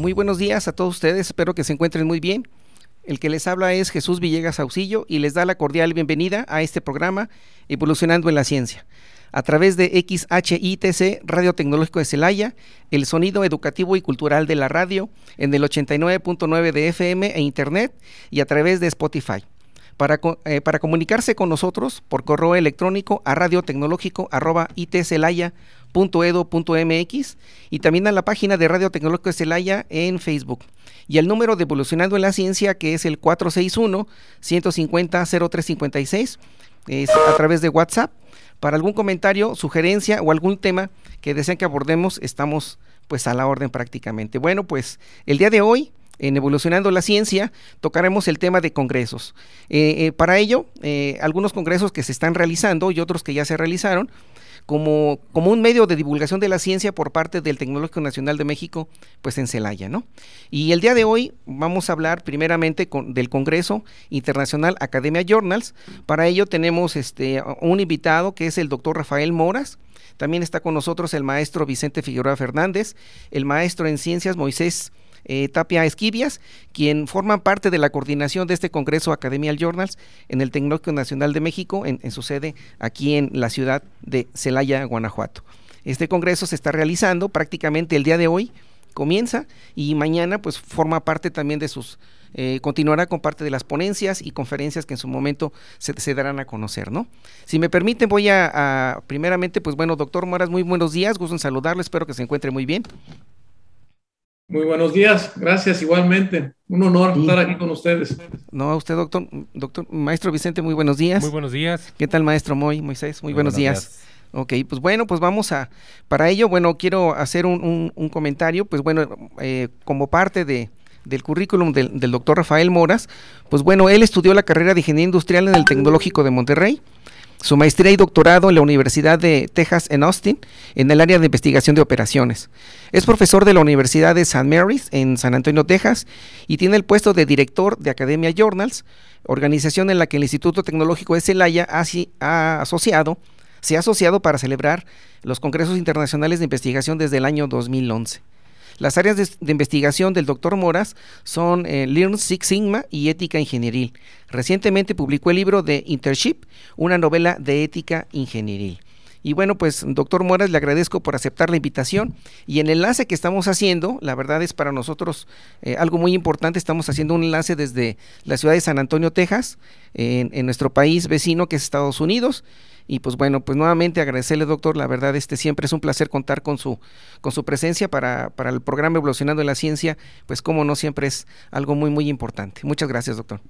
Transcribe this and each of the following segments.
Muy buenos días a todos ustedes, espero que se encuentren muy bien. El que les habla es Jesús Villegas Auxillo y les da la cordial bienvenida a este programa Evolucionando en la Ciencia. A través de XHITC Radio Tecnológico de Celaya, el sonido educativo y cultural de la radio en el 89.9 de FM e Internet y a través de Spotify. Para, eh, para, comunicarse con nosotros por correo electrónico a radiotecnológico.itcelaya.com .edu.mx y también a la página de Radio Tecnológico de Celaya en Facebook. Y el número de Evolucionando en la Ciencia, que es el 461-150-0356, es a través de WhatsApp. Para algún comentario, sugerencia o algún tema que deseen que abordemos, estamos pues a la orden prácticamente. Bueno, pues el día de hoy en Evolucionando la Ciencia, tocaremos el tema de congresos. Eh, eh, para ello, eh, algunos congresos que se están realizando y otros que ya se realizaron, como, como un medio de divulgación de la ciencia por parte del Tecnológico Nacional de México, pues en Celaya, ¿no? Y el día de hoy vamos a hablar primeramente con, del Congreso Internacional Academia Journals. Para ello tenemos este, un invitado que es el doctor Rafael Moras. También está con nosotros el maestro Vicente Figueroa Fernández, el maestro en ciencias Moisés eh, Tapia Esquivias, quien forma parte de la coordinación de este Congreso Academial Journals en el Tecnológico Nacional de México, en, su sede aquí en la ciudad de Celaya, Guanajuato. Este congreso se está realizando prácticamente el día de hoy, comienza y mañana pues forma parte también de sus eh, continuará con parte de las ponencias y conferencias que en su momento se, darán a conocer, ¿no? Si me permiten, voy a, a, primeramente, pues bueno, doctor Moras, muy buenos días, gusto en saludarlo, espero que se encuentre muy bien. Muy buenos días, gracias igualmente. Un honor estar aquí con ustedes. No, a usted, doctor, doctor, maestro Vicente, muy buenos días. Muy buenos días. ¿Qué tal, maestro Moy, Moisés? Muy, buenos, días. Ok, pues bueno, pues vamos a, para ello, bueno, quiero hacer un, comentario, pues bueno, eh, como parte de, del currículum del, del doctor Rafael Moras, pues bueno, él estudió la carrera de Ingeniería Industrial en el Tecnológico de Monterrey, su maestría y doctorado en la Universidad de Texas en Austin, en el área de investigación de operaciones. Es profesor de la Universidad de St. Mary's en San Antonio, Texas, y tiene el puesto de director de Academia Journals, organización en la que el Instituto Tecnológico de Celaya ha, asociado, se ha asociado para celebrar los congresos internacionales de investigación desde el año 2011. Las áreas de, investigación del doctor Moras son eh, Learn Six Sigma y Ética Ingenieril. Recientemente publicó el libro de Internship, una novela de ética ingenieril. Y bueno, pues doctor Moras, le agradezco por aceptar la invitación y el enlace que estamos haciendo, la verdad es para nosotros eh, algo muy importante, estamos haciendo un enlace desde la ciudad de San Antonio, Texas, en, en nuestro país vecino que es Estados Unidos y pues bueno, pues nuevamente agradecerle, doctor. La verdad, este siempre es un placer contar con su, con su presencia para, para el programa Evolucionando en la Ciencia, pues como no siempre es algo muy, muy importante. Muchas gracias, doctor.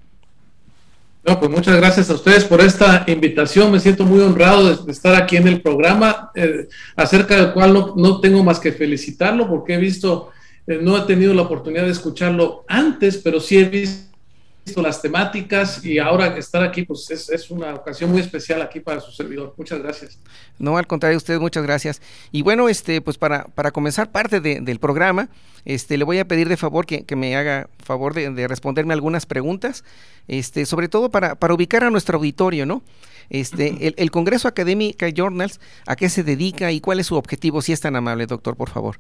No, pues muchas gracias a ustedes por esta invitación. Me siento muy honrado de, estar aquí en el programa, eh, acerca del cual no, no, tengo más que felicitarlo porque he visto, eh, no he tenido la oportunidad de escucharlo antes, pero sí he visto las temáticas y ahora estar aquí, pues es, una ocasión muy especial aquí para su servidor. Muchas gracias. No, al contrario, usted, muchas gracias. Y bueno, este, pues para, para comenzar parte del programa, este, le voy a pedir de favor que, me haga favor de, responderme algunas preguntas, este, sobre todo para, para ubicar a nuestro auditorio, ¿no? Este, el, el Congreso Académica Journals, ¿a qué se dedica y cuál es su objetivo? Si es tan amable, doctor, por favor.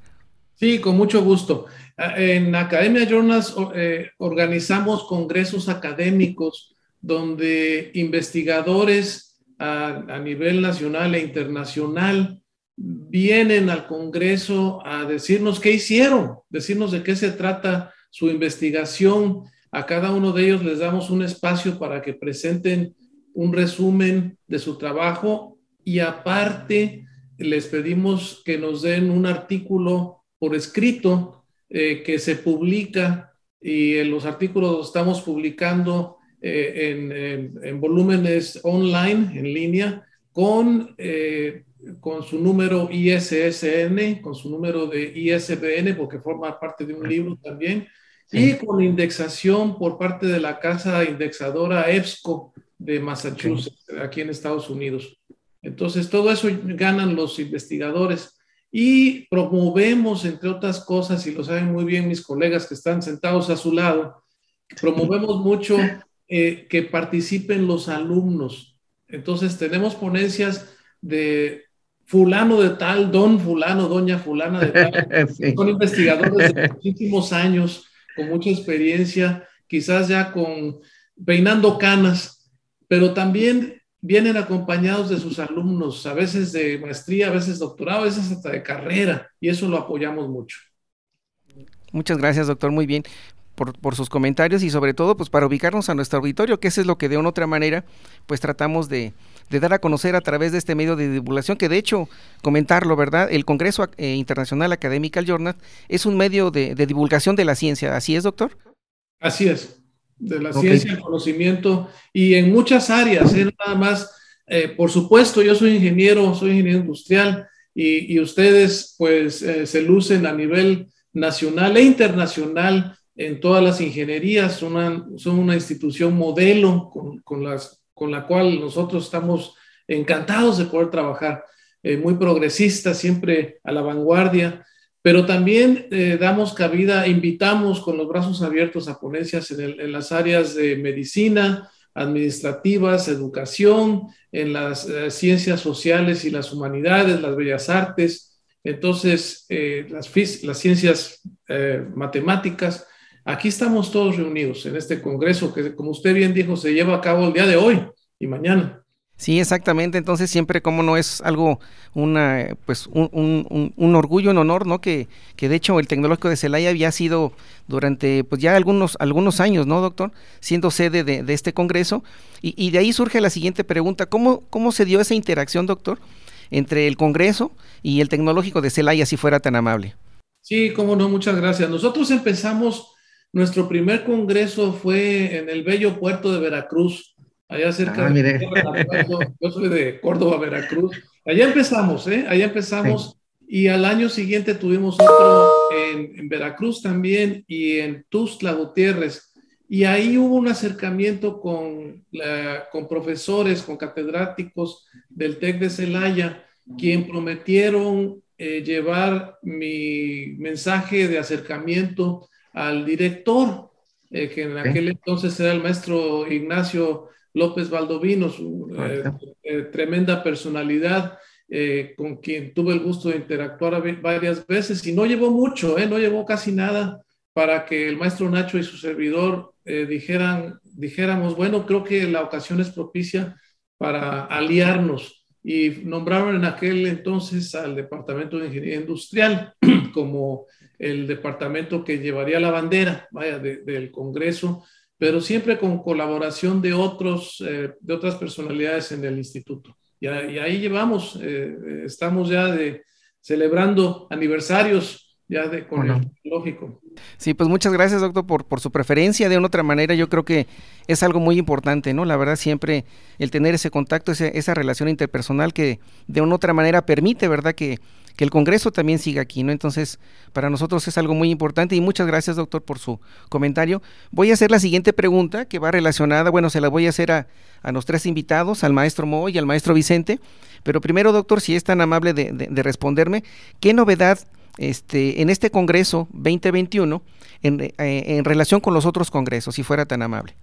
Sí, con mucho gusto. En Academia Journals eh, organizamos congresos académicos donde investigadores a, nivel nacional e internacional vienen al Congreso a decirnos qué hicieron, decirnos de qué se trata su investigación. A cada uno de ellos les damos un espacio para que presenten un resumen de su trabajo y aparte les pedimos que nos den un artículo por escrito eh, que se publica y en los artículos los estamos publicando eh, en, volúmenes online, en línea, con eh, con su número ISSN, con su número de ISBN, porque forma parte de un libro también, y con indexación por parte de la casa indexadora EBSCO de Massachusetts, aquí en Estados Unidos. Entonces, todo eso ganan los investigadores y promovemos, entre otras cosas, y lo saben muy bien mis colegas que están sentados a su lado, promovemos mucho eh, que participen los alumnos. Entonces, tenemos ponencias de fulano de tal, don fulano, doña fulana de tal. Son investigadores de muchísimos años, con mucha experiencia, quizás ya con peinando canas, pero también vienen acompañados de sus alumnos, a veces de maestría, a veces doctorado, a veces hasta de carrera, y eso lo apoyamos mucho. Muchas gracias, doctor. Muy bien. Por, sus comentarios y sobre todo pues para ubicarnos a nuestro auditorio, que eso es lo que de una u otra manera pues tratamos de, dar a conocer a través de este medio de divulgación, que de hecho, comentarlo, ¿verdad? El Congreso eh, Internacional Academical Journal es un medio de, divulgación de la ciencia, ¿así es, doctor? Así es de la ciencia, el conocimiento y en muchas áreas, ¿eh? nada más, eh, por supuesto, yo soy ingeniero, soy ingeniero industrial y, y ustedes pues eh, se lucen a nivel nacional e internacional en todas las ingenierías, son una, son una institución modelo con, con, las, con la cual nosotros estamos encantados de poder trabajar, muy progresista, siempre a la vanguardia pero también eh, damos cabida, invitamos con los brazos abiertos a ponencias en, las áreas de medicina, administrativas, educación, en las eh, ciencias sociales y las humanidades, las bellas artes, entonces eh, las, las, ciencias matemáticas. Aquí estamos todos reunidos en este congreso que, como usted bien dijo, se lleva a cabo el día de hoy y mañana. Sí, exactamente. Entonces siempre como no es algo, una, pues un, un, orgullo, un honor, ¿no? Que, que, de hecho el tecnológico de Celaya había sido durante, pues ya algunos, algunos años, ¿no, doctor? Siendo sede de, de este congreso. Y, y, de ahí surge la siguiente pregunta. ¿Cómo, ¿Cómo se dio esa interacción, doctor, entre el congreso y el tecnológico de Celaya, si fuera tan amable? Sí, cómo no, muchas gracias. Nosotros empezamos, nuestro primer congreso fue en el bello puerto de Veracruz allá cerca ah, de yo soy de Córdoba, Veracruz. Allá empezamos, ¿eh? Allá empezamos y al año siguiente tuvimos otro en, Veracruz también y en Tuzla Gutiérrez. Y ahí hubo un acercamiento con, con profesores, con catedráticos del TEC de Celaya, quien prometieron eh, llevar mi mensaje de acercamiento al director, eh, que en aquel entonces era el maestro Ignacio López Valdovino, su eh, eh, tremenda personalidad, eh, con quien tuve el gusto de interactuar varias veces y no llevó mucho, no llevó casi nada para que el maestro Nacho y su servidor dijeran, dijéramos, bueno, creo que la ocasión es propicia para aliarnos y nombraron en aquel entonces al Departamento de Ingeniería Industrial como el departamento que llevaría la bandera vaya, del Congreso pero siempre con colaboración de, otros, eh, de otras personalidades en el instituto. Y, ahí llevamos, eh, estamos ya de, celebrando aniversarios ya de, con el lógico. Sí, pues muchas gracias, doctor, por, por su preferencia. De una otra manera, yo creo que es algo muy importante, ¿no? La verdad, siempre el tener ese contacto, esa relación interpersonal que de una otra manera permite, ¿verdad? Que, que el Congreso también siga aquí, ¿no? Entonces, para nosotros es algo muy importante y muchas gracias, doctor, por su comentario. Voy a hacer la siguiente pregunta que va relacionada, bueno, se la voy a hacer a, a los tres invitados, al maestro Mo y al maestro Vicente, pero primero, doctor, si es tan amable de, de, responderme, ¿qué novedad este, en este Congreso 2021 en, eh, en relación con los otros congresos, si fuera tan amable?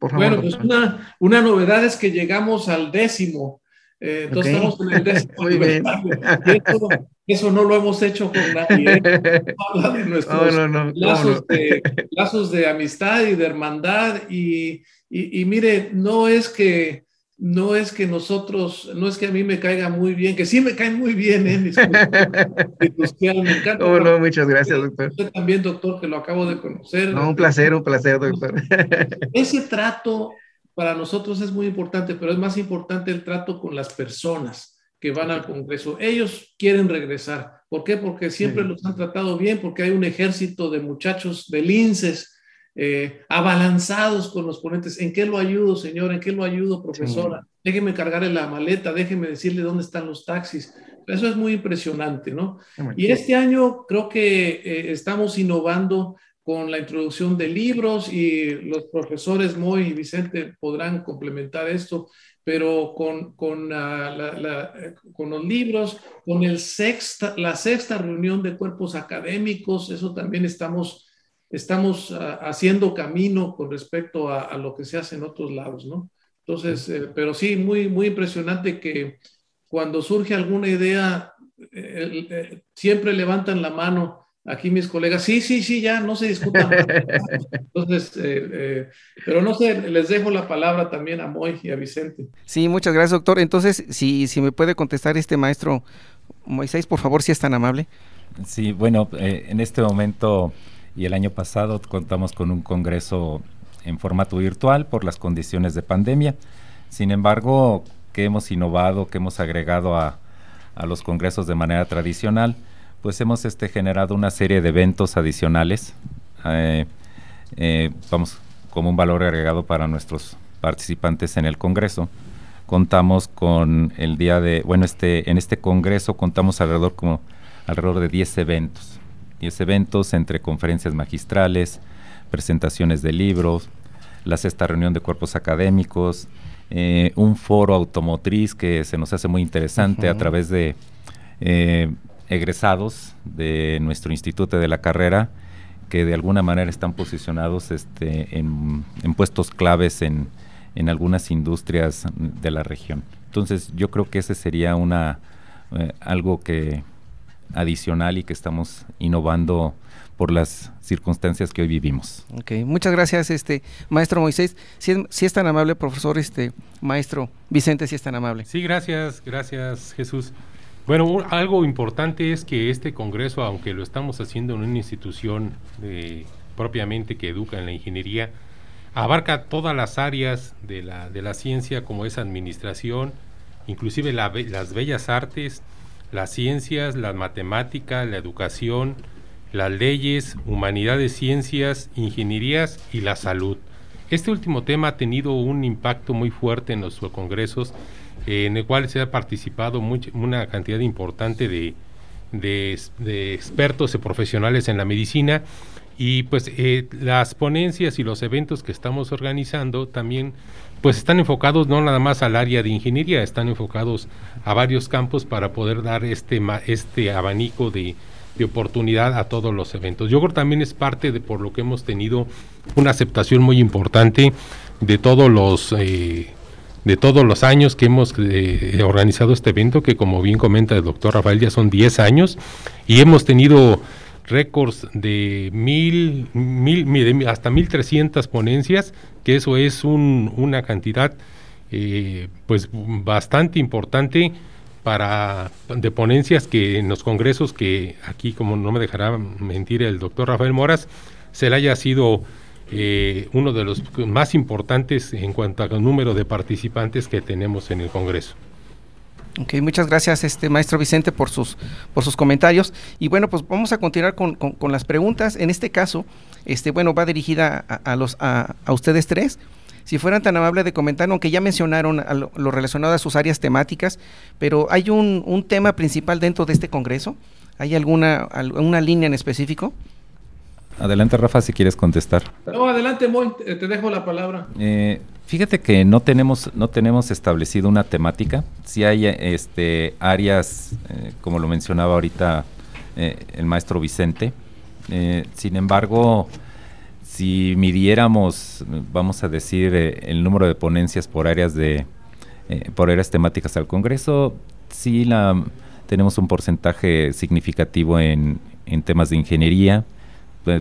bueno, pues una, una novedad es que llegamos al décimo eh, entonces estamos en el décimo Eso, no lo hemos hecho con nadie. ¿eh? Habla de nuestros lazos, de, lazos, de, amistad y de hermandad. Y, y, mire, no es que no es que nosotros, no es que a mí me caiga muy bien, que sí me caen muy bien, ¿eh? me encanta. Oh, no, muchas gracias, doctor. Usted también, doctor, que lo acabo de conocer. No, un placer, un placer, doctor. Ese trato para nosotros es muy importante, pero es más importante el trato con las personas que van al Congreso. Ellos quieren regresar. ¿Por qué? Porque siempre los han tratado bien, porque hay un ejército de muchachos de linces eh, abalanzados con los ponentes. ¿En qué lo ayudo, señor? ¿En qué lo ayudo, profesora? déjeme cargarle la maleta, déjeme decirle dónde están los taxis. Eso es muy impresionante, ¿no? Y este año creo que eh, estamos innovando con la introducción de libros y los profesores Moy y Vicente podrán complementar esto, pero con, con, con los libros, con el sexta, la sexta reunión de cuerpos académicos, eso también estamos, estamos ah, haciendo camino con respecto a, lo que se hace en otros lados, ¿no? Entonces, eh, pero sí, muy, muy impresionante que cuando surge alguna idea, eh, eh, siempre levantan la mano aquí mis colegas, sí, sí, sí, ya, no se discuta. Entonces, eh, eh, pero no sé, les dejo la palabra también a Moy y a Vicente. Sí, muchas gracias, doctor. Entonces, si, si me puede contestar este maestro Moisés, por favor, si es tan amable. Sí, bueno, eh, en este momento y el año pasado contamos con un congreso en formato virtual por las condiciones de pandemia. Sin embargo, que hemos innovado, que hemos agregado a, a los congresos de manera tradicional, pues hemos este, generado una serie de eventos adicionales, eh, eh, vamos, como un valor agregado para nuestros participantes en el Congreso. Contamos con el día de, bueno, este, en este Congreso contamos alrededor, como, alrededor de 10 eventos, 10 eventos entre conferencias magistrales, presentaciones de libros, la sexta reunión de cuerpos académicos, eh, un foro automotriz que se nos hace muy interesante a través de egresados de nuestro instituto de la carrera que de alguna manera están posicionados este, en, puestos claves en, algunas industrias de la región. Entonces yo creo que ese sería una eh, algo que adicional y que estamos innovando por las circunstancias que hoy vivimos. Ok, muchas gracias, este maestro Moisés. Si es, si es tan amable, profesor, este maestro Vicente, si es tan amable. Sí, gracias, gracias Jesús. Bueno, algo importante es que este Congreso, aunque lo estamos haciendo en una institución eh, propiamente que educa en la ingeniería, abarca todas las áreas de la, la ciencia como es administración, inclusive las bellas artes, las ciencias, las matemáticas, la educación, las leyes, humanidades, ciencias, ingenierías y la salud. Este último tema ha tenido un impacto muy fuerte en los congresos en el cual se ha participado una cantidad importante de, de, expertos y profesionales en la medicina y pues eh, las ponencias y los eventos que estamos organizando también pues están enfocados no nada más al área de ingeniería, están enfocados a varios campos para poder dar este, este abanico de, de oportunidad a todos los eventos. Yo creo que también es parte de por lo que hemos tenido una aceptación muy importante de todos los eh, de todos los años que hemos eh, organizado este evento, que como bien comenta el doctor Rafael, ya son 10 años, y hemos tenido récords de mil, mil, hasta 1300 ponencias, que eso es una cantidad eh, pues bastante importante para de ponencias que en los congresos que aquí como no me dejará mentir el doctor Rafael Moras se le haya sido eh, uno de los más importantes en cuanto al número de participantes que tenemos en el Congreso. Ok, muchas gracias, este maestro Vicente, por sus, por sus comentarios. Y bueno, pues vamos a continuar con, las preguntas. En este caso, este, bueno, va dirigida a, los, a, ustedes tres. Si fueran tan amables de comentar, aunque ya mencionaron lo, relacionado a sus áreas temáticas, pero ¿hay un, un, tema principal dentro de este Congreso? ¿Hay alguna, alguna línea en específico? Adelante, Rafa, si quieres contestar. No, adelante, Moy, te dejo la palabra. Eh, fíjate que no tenemos, no tenemos establecido una temática. Sí hay este, áreas, eh, como lo mencionaba ahorita eh, el maestro Vicente. sin embargo, si midiéramos, vamos a decir, el número de ponencias por áreas de, por áreas temáticas al Congreso, sí la, tenemos un porcentaje significativo en, en temas de ingeniería,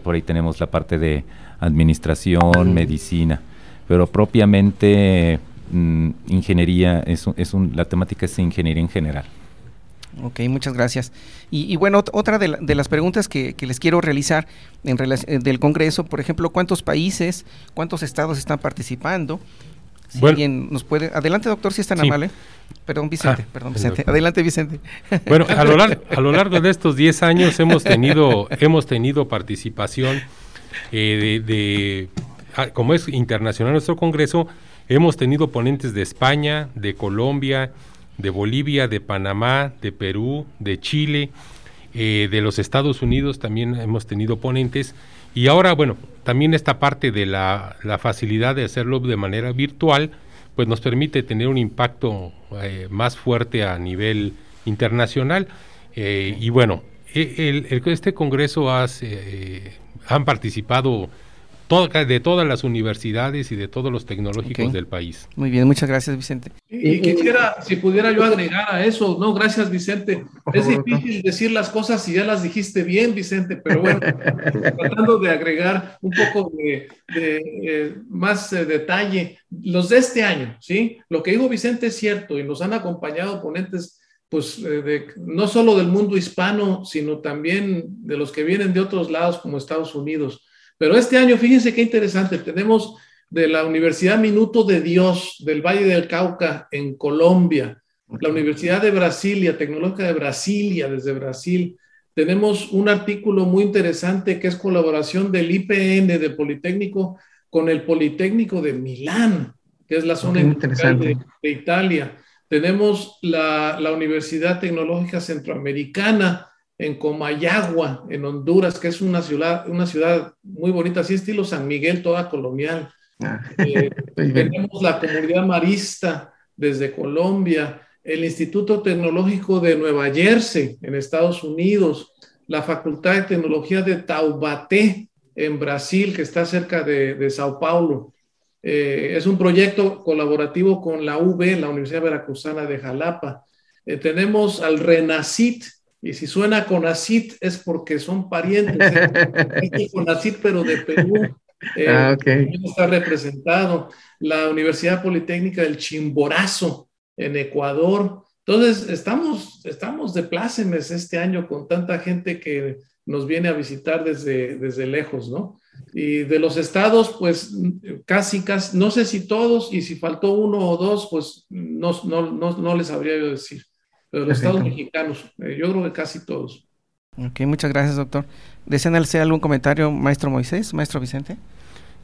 por ahí tenemos la parte de administración, medicina, pero propiamente mm, ingeniería, es, es un, la temática es ingeniería en general. Ok, muchas gracias. Y, bueno, otra de, de, las preguntas que, les quiero realizar en eh, del Congreso, por ejemplo, ¿cuántos países, cuántos estados están participando? Si alguien nos puede... Adelante, doctor, si es tan amable. Perdón, Vicente, ah, perdón, Vicente. Adelante, Vicente. Bueno, a lo, largo, a lo largo de estos 10 años hemos tenido, hemos tenido participación eh, de, ah, como es internacional nuestro congreso, Hemos tenido ponentes de España, de Colombia, de Bolivia, de Panamá, de Perú, de Chile, eh, de los Estados Unidos también hemos tenido ponentes. Y ahora, bueno, también esta parte de la, facilidad de hacerlo de manera virtual, pues nos permite tener un impacto eh, más fuerte a nivel internacional. Eh, y bueno, e, el, este Congreso hace, han participado de todas las universidades y de todos los tecnológicos del país. Muy bien, muchas gracias, Vicente. Y, quisiera, si pudiera yo agregar a eso, no, gracias, Vicente. Es difícil decir las cosas si ya las dijiste bien, Vicente, pero bueno, tratando de agregar un poco de, eh, más eh, detalle, los de este año, ¿sí? Lo que dijo Vicente es cierto y nos han acompañado ponentes pues eh, de, no solo del mundo hispano, sino también de los que vienen de otros lados como Estados Unidos. Pero este año, fíjense qué interesante, tenemos de la Universidad Minuto de Dios del Valle del Cauca en Colombia, la Universidad de Brasilia, Tecnológica de Brasilia, desde Brasil. Tenemos un artículo muy interesante que es colaboración del IPN, del Politécnico, con el Politécnico de Milán, que es la zona de, de, Italia. Tenemos la, la Universidad Tecnológica Centroamericana, en Comayagua, en Honduras, que es una ciudad, una ciudad muy bonita, así estilo San Miguel, toda colonial. Ah. Eh, tenemos la comunidad marista desde Colombia, el Instituto Tecnológico de Nueva Jersey, en Estados Unidos, la Facultad de Tecnología de Taubaté, en Brasil, que está cerca de, Sao Paulo. Eh, es un proyecto colaborativo con la UB, la Universidad Veracruzana de Jalapa. Eh, tenemos al RENACIT, y si suena con ACIT es porque son parientes. ¿eh? con ACIT, pero de Perú. Eh, ah, Está representado. La Universidad Politécnica del Chimborazo en Ecuador. Entonces, estamos, estamos de plácemes este año con tanta gente que nos viene a visitar desde, desde lejos, ¿no? Y de los estados, pues casi, casi, no sé si todos, y si faltó uno o dos, pues no, no, no, no les sabría yo decir pero los estados mexicanos, eh, yo creo que casi todos. Ok, muchas gracias, doctor. ¿Desean hacer algún comentario, maestro Moisés, maestro Vicente?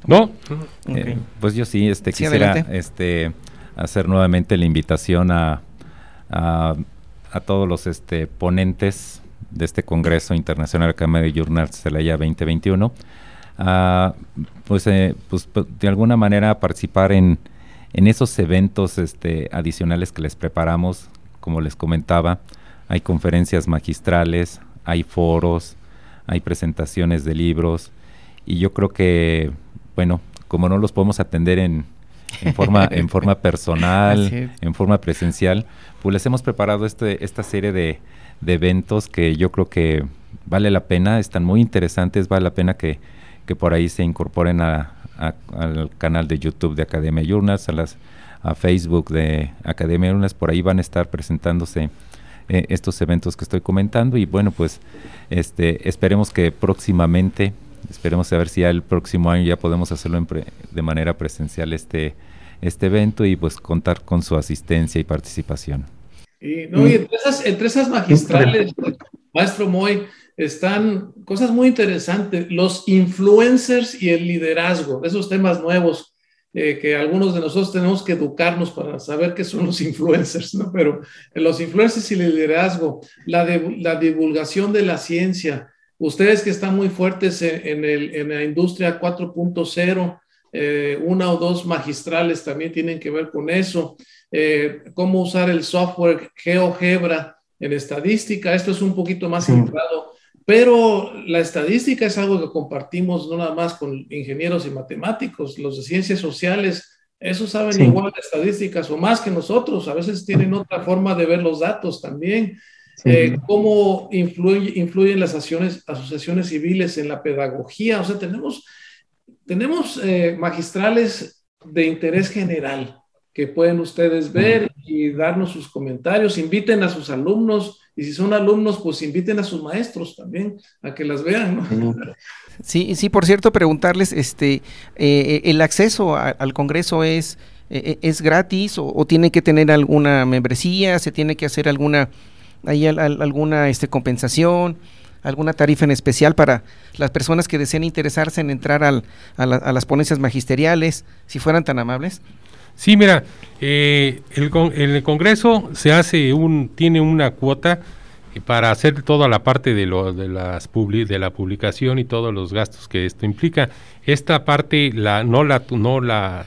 No. Eh, pues yo sí, este, quisiera este, hacer nuevamente la invitación a, a, todos los este, ponentes de este Congreso Internacional Academy de Journals Celaya 2021, a, pues, eh, pues, de alguna manera participar en, en esos eventos este, adicionales que les preparamos como les comentaba, hay conferencias magistrales, hay foros, hay presentaciones de libros y yo creo que, bueno, como no los podemos atender en, forma, en forma personal, en forma presencial, pues les hemos preparado este, esta serie de, eventos que yo creo que vale la pena, están muy interesantes, vale la pena que, por ahí se incorporen al canal de YouTube de Academia Journals, a las a Facebook de Academia Lunas, por ahí van a estar presentándose eh, estos eventos que estoy comentando. Y bueno, pues este esperemos que próximamente, esperemos a ver si ya el próximo año ya podemos hacerlo de manera presencial este, este evento y pues contar con su asistencia y participación. Y, no, y entre, esas, entre esas magistrales, maestro Moy, están cosas muy interesantes, los influencers y el liderazgo, esos temas nuevos eh, que algunos de nosotros tenemos que educarnos para saber qué son los influencers, ¿no? Pero los influencers y el liderazgo, la, la divulgación de la ciencia, ustedes que están muy fuertes en, el, en la industria 4.0, eh, una o dos magistrales también tienen que ver con eso, eh, cómo usar el software GeoGebra en estadística, esto es un poquito más centrado pero la estadística es algo que compartimos no nada más con ingenieros y matemáticos, los de ciencias sociales, esos saben igual de estadísticas o más que nosotros, a veces tienen otra forma de ver los datos también. Eh, cómo influyen las asociaciones civiles en la pedagogía. O sea, tenemos, tenemos eh, magistrales de interés general que pueden ustedes ver y darnos sus comentarios. Inviten a sus alumnos y si son alumnos, pues inviten a sus maestros también a que las vean. Sí, sí, por cierto, preguntarles, este, eh, ¿el acceso al Congreso es, eh, eh, es gratis o, tiene que tener alguna membresía? ¿Se tiene que hacer alguna, ahí alguna este, compensación? alguna tarifa en especial para las personas que deseen interesarse en entrar al, a, las ponencias magisteriales, si fueran tan amables? Sí, mira, eh, el, el, Congreso se hace un, tiene una cuota para hacer toda la parte de, lo, de, las de la publicación y todos los gastos que esto implica. Esta parte la, no la, no la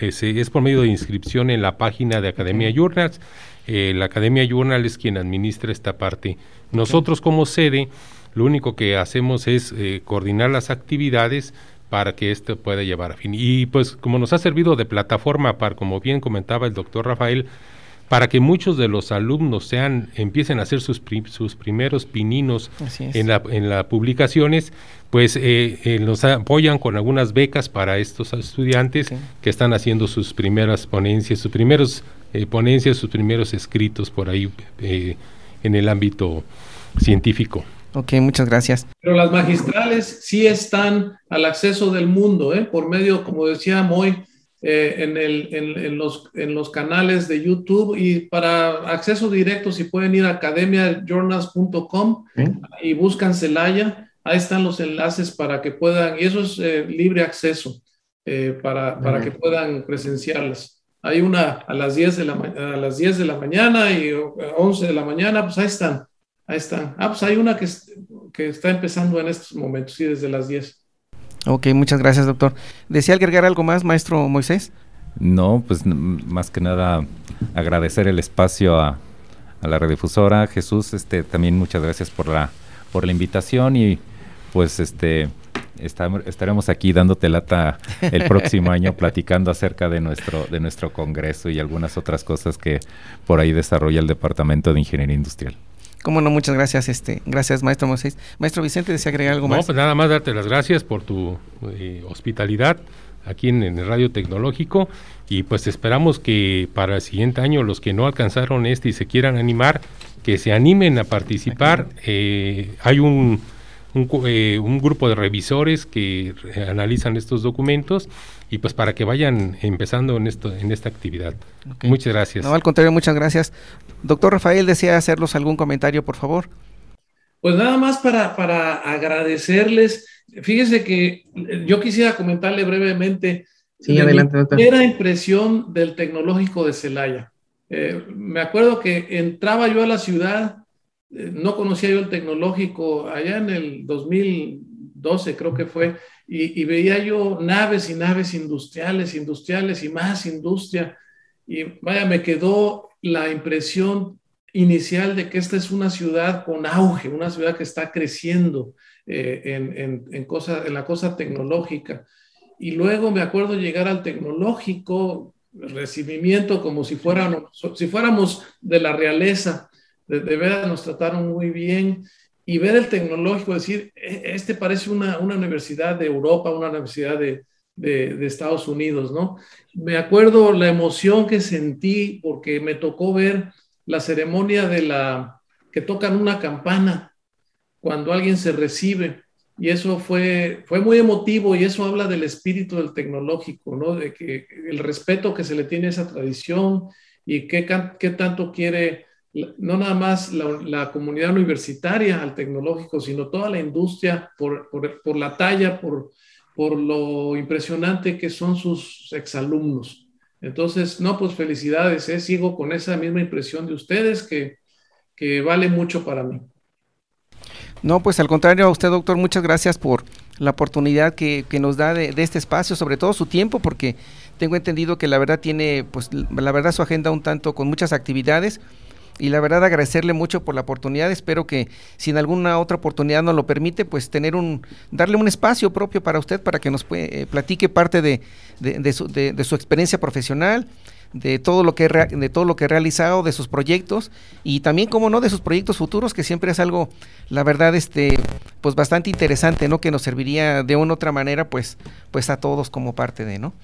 es, es por medio de inscripción en la página de Academia Journals. Eh, la Academia Journal es quien administra esta parte. Nosotros como sede, lo único que hacemos es eh, coordinar las actividades para que esto pueda llevar a fin. Y pues como nos ha servido de plataforma para, como bien comentaba el doctor Rafael, para que muchos de los alumnos sean empiecen a hacer sus, sus primeros pininos en las en la publicaciones, pues eh, eh, nos apoyan con algunas becas para estos estudiantes que están haciendo sus primeras ponencias, sus primeros eh, ponencias, sus primeros escritos por ahí en el ámbito científico. Ok, muchas gracias. Pero las magistrales sí están al acceso del mundo, ¿eh? por medio, como decía Moy, eh, en, el, en, los, en los canales de YouTube y para acceso directo, si pueden ir a academiajournals.com y buscan Celaya, ahí están los enlaces para que puedan, y eso es eh, libre acceso eh, para, para que puedan presenciarlas. Hay una a las 10 de la, a las 10 de la mañana y 11 de la mañana, pues ahí están Ahí está. Ah, pues hay una que, que está empezando en estos momentos, sí, desde las 10. Ok, muchas gracias, doctor. ¿Desea agregar algo más, maestro Moisés? No, pues más que nada agradecer el espacio a, a la redifusora. Jesús, este, también muchas gracias por la, por la invitación y pues este estaremos aquí dándote lata el próximo año platicando acerca de nuestro de nuestro congreso y algunas otras cosas que por ahí desarrolla el Departamento de Ingeniería Industrial. Cómo no, muchas gracias, este, gracias maestro Moisés. Maestro Vicente, ¿desea agregar algo más? No, pues nada más darte las gracias por tu eh, hospitalidad aquí en, el Radio Tecnológico y pues esperamos que para el siguiente año los que no alcanzaron este y se quieran animar, que se animen a participar. Eh, hay un, un, eh, un, grupo de revisores que analizan estos documentos y pues para que vayan empezando en esto en esta actividad. Muchas gracias. No, al contrario, muchas gracias. Doctor Rafael, ¿desea hacerlos algún comentario, por favor? Pues nada más para, para agradecerles. Fíjese que yo quisiera comentarle brevemente sí, adelante, doctor. Era impresión del tecnológico de Celaya. Eh, me acuerdo que entraba yo a la ciudad, eh, no conocía yo el tecnológico allá en el 2012 creo que fue, y, veía yo naves y naves industriales, industriales y más industria. Y vaya, me quedó la impresión inicial de que esta es una ciudad con auge, una ciudad que está creciendo eh, en, en, en, en la cosa tecnológica. Y luego me acuerdo llegar al tecnológico, recibimiento como si fuéramos, si fuéramos de la realeza, de, de nos trataron muy bien y ver el tecnológico, decir, e, este parece una, una universidad de Europa, una universidad de, de, Estados Unidos, ¿no? Me acuerdo la emoción que sentí porque me tocó ver la ceremonia de la que tocan una campana cuando alguien se recibe y eso fue, fue muy emotivo y eso habla del espíritu del tecnológico, ¿no? De que el respeto que se le tiene a esa tradición y qué, qué tanto quiere no nada más la, comunidad universitaria al tecnológico, sino toda la industria por, por, la talla, por, por lo impresionante que son sus exalumnos. Entonces, no, pues felicidades, ¿eh? sigo con esa misma impresión de ustedes que, que vale mucho para mí. No, pues al contrario a usted, doctor, muchas gracias por la oportunidad que, que nos da de, de, este espacio, sobre todo su tiempo, porque tengo entendido que la verdad tiene, pues la verdad su agenda un tanto con muchas actividades y la verdad agradecerle mucho por la oportunidad. Espero que si en alguna otra oportunidad nos lo permite, pues tener un, darle un espacio propio para usted para que nos eh, platique parte de, de, su, de, su, experiencia profesional, de todo lo que de todo lo que ha realizado, de sus proyectos y también, como no, de sus proyectos futuros, que siempre es algo, la verdad, este, pues bastante interesante, ¿no? Que nos serviría de una u otra manera, pues, pues a todos como parte de, ¿no?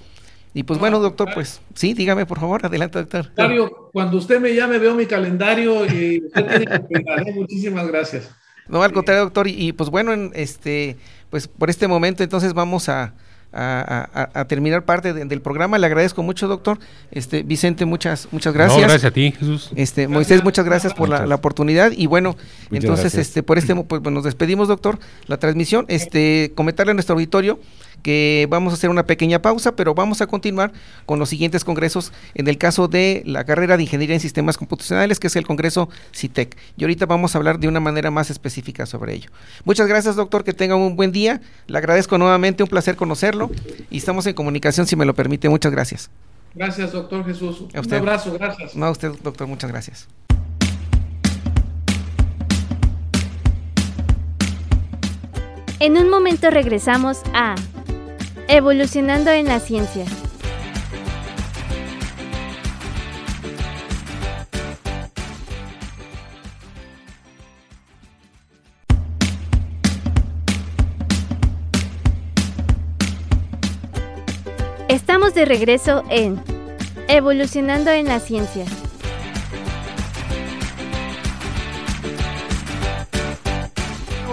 Y pues bueno, doctor, pues sí, dígame por favor, adelante, doctor. Mario, cuando usted me llame, veo mi calendario y usted tiene que ¿eh? Muchísimas gracias. No, al contrario, doctor, y, pues bueno, este, pues por este momento entonces vamos a, a, terminar parte del programa. Le agradezco mucho, doctor. Este, Vicente, muchas, muchas gracias. No, gracias a ti, Jesús. Este, Moisés, muchas gracias por la, oportunidad. Y bueno, entonces, este, por este, pues nos despedimos, doctor, la transmisión. Este, comentarle a nuestro auditorio que vamos a hacer una pequeña pausa, pero vamos a continuar con los siguientes congresos en el caso de la carrera de Ingeniería en Sistemas Computacionales, que es el Congreso CITEC. Y ahorita vamos a hablar de una manera más específica sobre ello. Muchas gracias, doctor, que tenga un buen día. Le agradezco nuevamente, un placer conocerlo y estamos en comunicación, si me lo permite. Muchas gracias. Gracias, doctor Jesús. Un abrazo, gracias. No, a usted, doctor, muchas gracias. En un momento regresamos a Evolucionando en la Ciencia. Estamos de regreso en Evolucionando en la Ciencia.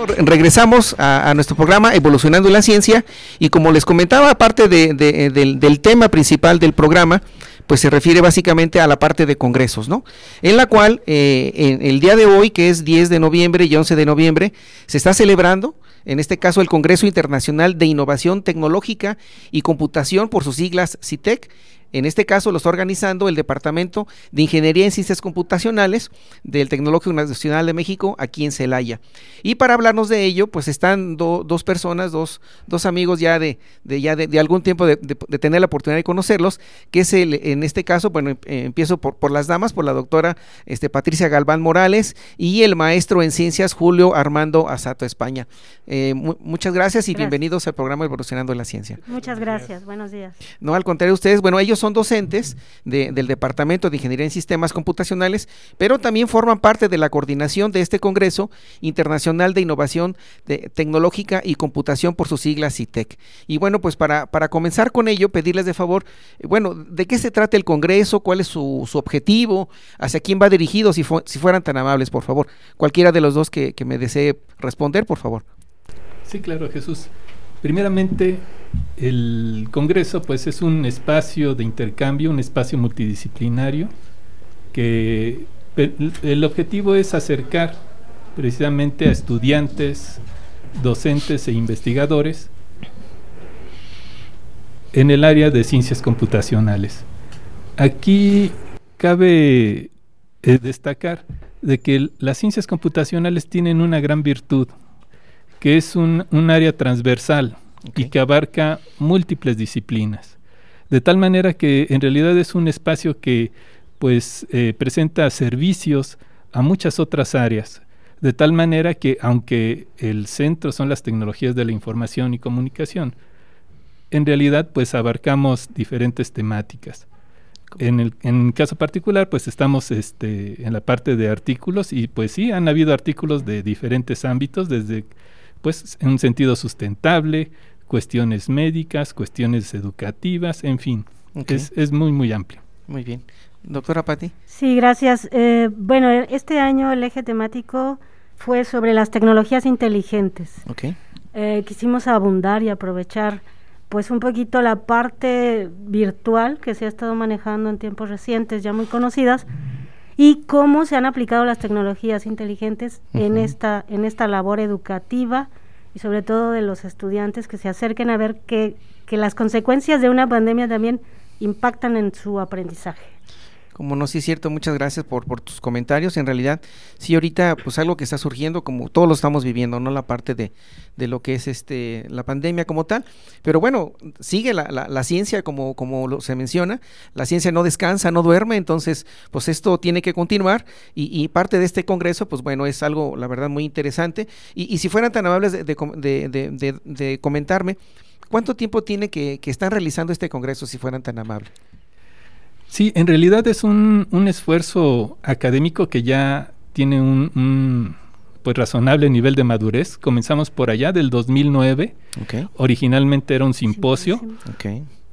Regresamos a, nuestro programa Evolucionando la Ciencia y como les comentaba, aparte del, tema principal del programa, pues se refiere básicamente a la parte de congresos, ¿no? En la cual eh, en el día de hoy, que es 10 de noviembre y 11 de noviembre, se está celebrando, en este caso, el Congreso Internacional de Innovación Tecnológica y Computación, por sus siglas CITEC, en este caso lo está organizando el Departamento de Ingeniería en Ciencias Computacionales del Tecnológico Nacional de México aquí en Celaya. Y para hablarnos de ello, pues están dos personas, dos, dos, amigos ya de, de ya de, algún tiempo de, tener la oportunidad de conocerlos, que es el, en este caso, bueno, em, empiezo por, por las damas, por la doctora este, Patricia Galván Morales y el maestro en ciencias Julio Armando Asato España. Eh, muchas gracias y bienvenidos al programa Evolucionando la Ciencia. Muchas gracias, buenos días. No, al contrario, ustedes, bueno, ellos son docentes del Departamento de Ingeniería en Sistemas Computacionales, pero también forman parte de la coordinación de este Congreso Internacional de Innovación Tecnológica y Computación por sus siglas CITEC. Y bueno, pues para, para comenzar con ello, pedirles de favor, eh, bueno, ¿de qué se trata el Congreso? ¿Cuál es su, objetivo? ¿Hacia quién va dirigido? Si, si fueran tan amables, por favor. Cualquiera de los dos que, que me desee responder, por favor. Sí, claro, Jesús. Primeramente, el Congreso pues es un espacio de intercambio, un espacio multidisciplinario que el objetivo es acercar precisamente a estudiantes, docentes e investigadores en el área de ciencias computacionales. Aquí cabe eh, destacar de que las ciencias computacionales tienen una gran virtud, que es un, área transversal y que abarca múltiples disciplinas. De tal manera que en realidad es un espacio que pues eh, presenta servicios a muchas otras áreas. De tal manera que aunque el centro son las tecnologías de la información y comunicación, en realidad pues abarcamos diferentes temáticas. En el, en caso particular, pues estamos este, en la parte de artículos y pues sí, han habido artículos de diferentes ámbitos, desde pues en un sentido sustentable, cuestiones médicas, cuestiones educativas, en fin, es, es, muy, muy amplio. Muy bien. Doctora Patti. Sí, gracias. Eh, bueno, este año el eje temático fue sobre las tecnologías inteligentes. Okay. Eh, quisimos abundar y aprovechar pues un poquito la parte virtual que se ha estado manejando en tiempos recientes, ya muy conocidas, y cómo se han aplicado las tecnologías inteligentes en esta en esta labor educativa y sobre todo de los estudiantes que se acerquen a ver que, que las consecuencias de una pandemia también impactan en su aprendizaje. Como no, sí es cierto, muchas gracias por, tus comentarios. En realidad, sí, ahorita, pues algo que está surgiendo, como todos lo estamos viviendo, ¿no? La parte de, de lo que es este la pandemia como tal. Pero bueno, sigue la, la, ciencia, como, como se menciona. La ciencia no descansa, no duerme, entonces, pues esto tiene que continuar. Y, parte de este congreso, pues bueno, es algo, la verdad, muy interesante. Y, y si fueran tan amables de, de, de, comentarme, ¿cuánto tiempo tiene que, que están realizando este congreso, si fueran tan amables? Sí, en realidad es un, un esfuerzo académico que ya tiene un, pues razonable nivel de madurez. Comenzamos por allá del 2009. Originalmente era un simposio.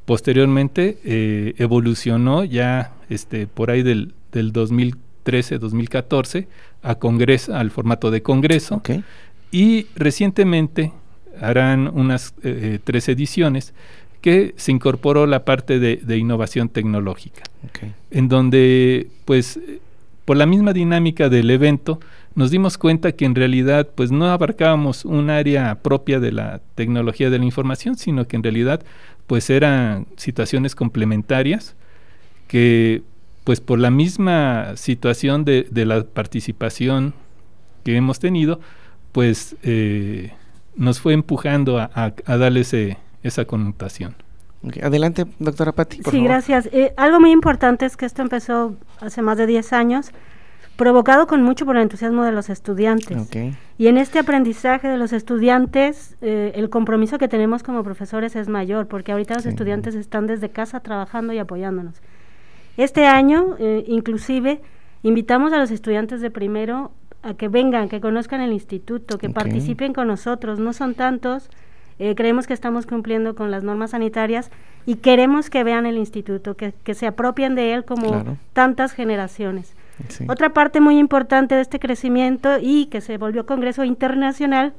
Posteriormente eh, evolucionó ya este, por ahí del, del 2013-2014 a congreso, al formato de congreso. Y recientemente harán unas eh, eh, tres ediciones que se incorporó la parte de, innovación tecnológica, en donde, pues, por la misma dinámica del evento, nos dimos cuenta que en realidad pues no abarcábamos un área propia de la tecnología de la información, sino que en realidad pues eran situaciones complementarias que pues por la misma situación de, la participación que hemos tenido, pues eh, nos fue empujando a, darle esa connotación. Adelante, doctora Patti. Sí, gracias. Eh, algo muy importante es que esto empezó hace más de 10 años provocado con mucho por el entusiasmo de los estudiantes. Y en este aprendizaje de los estudiantes, eh, el compromiso que tenemos como profesores es mayor, porque ahorita los estudiantes están desde casa trabajando y apoyándonos. Este año, eh, inclusive, invitamos a los estudiantes de primero a que vengan, que conozcan el instituto, que participen con nosotros. No son tantos, eh, creemos que estamos cumpliendo con las normas sanitarias y queremos que vean el instituto, que, se apropien de él como tantas generaciones. Otra parte muy importante de este crecimiento y que se volvió Congreso Internacional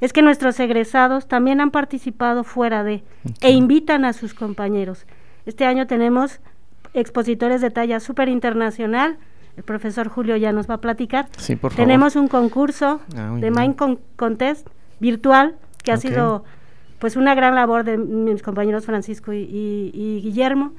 es que nuestros egresados también han participado fuera de e invitan a sus compañeros. Este año tenemos expositores de talla súper internacional. El profesor Julio ya nos va a platicar. Tenemos un concurso ah, de Mind Contest virtual que ha sido pues una gran labor de mis compañeros Francisco y Guillermo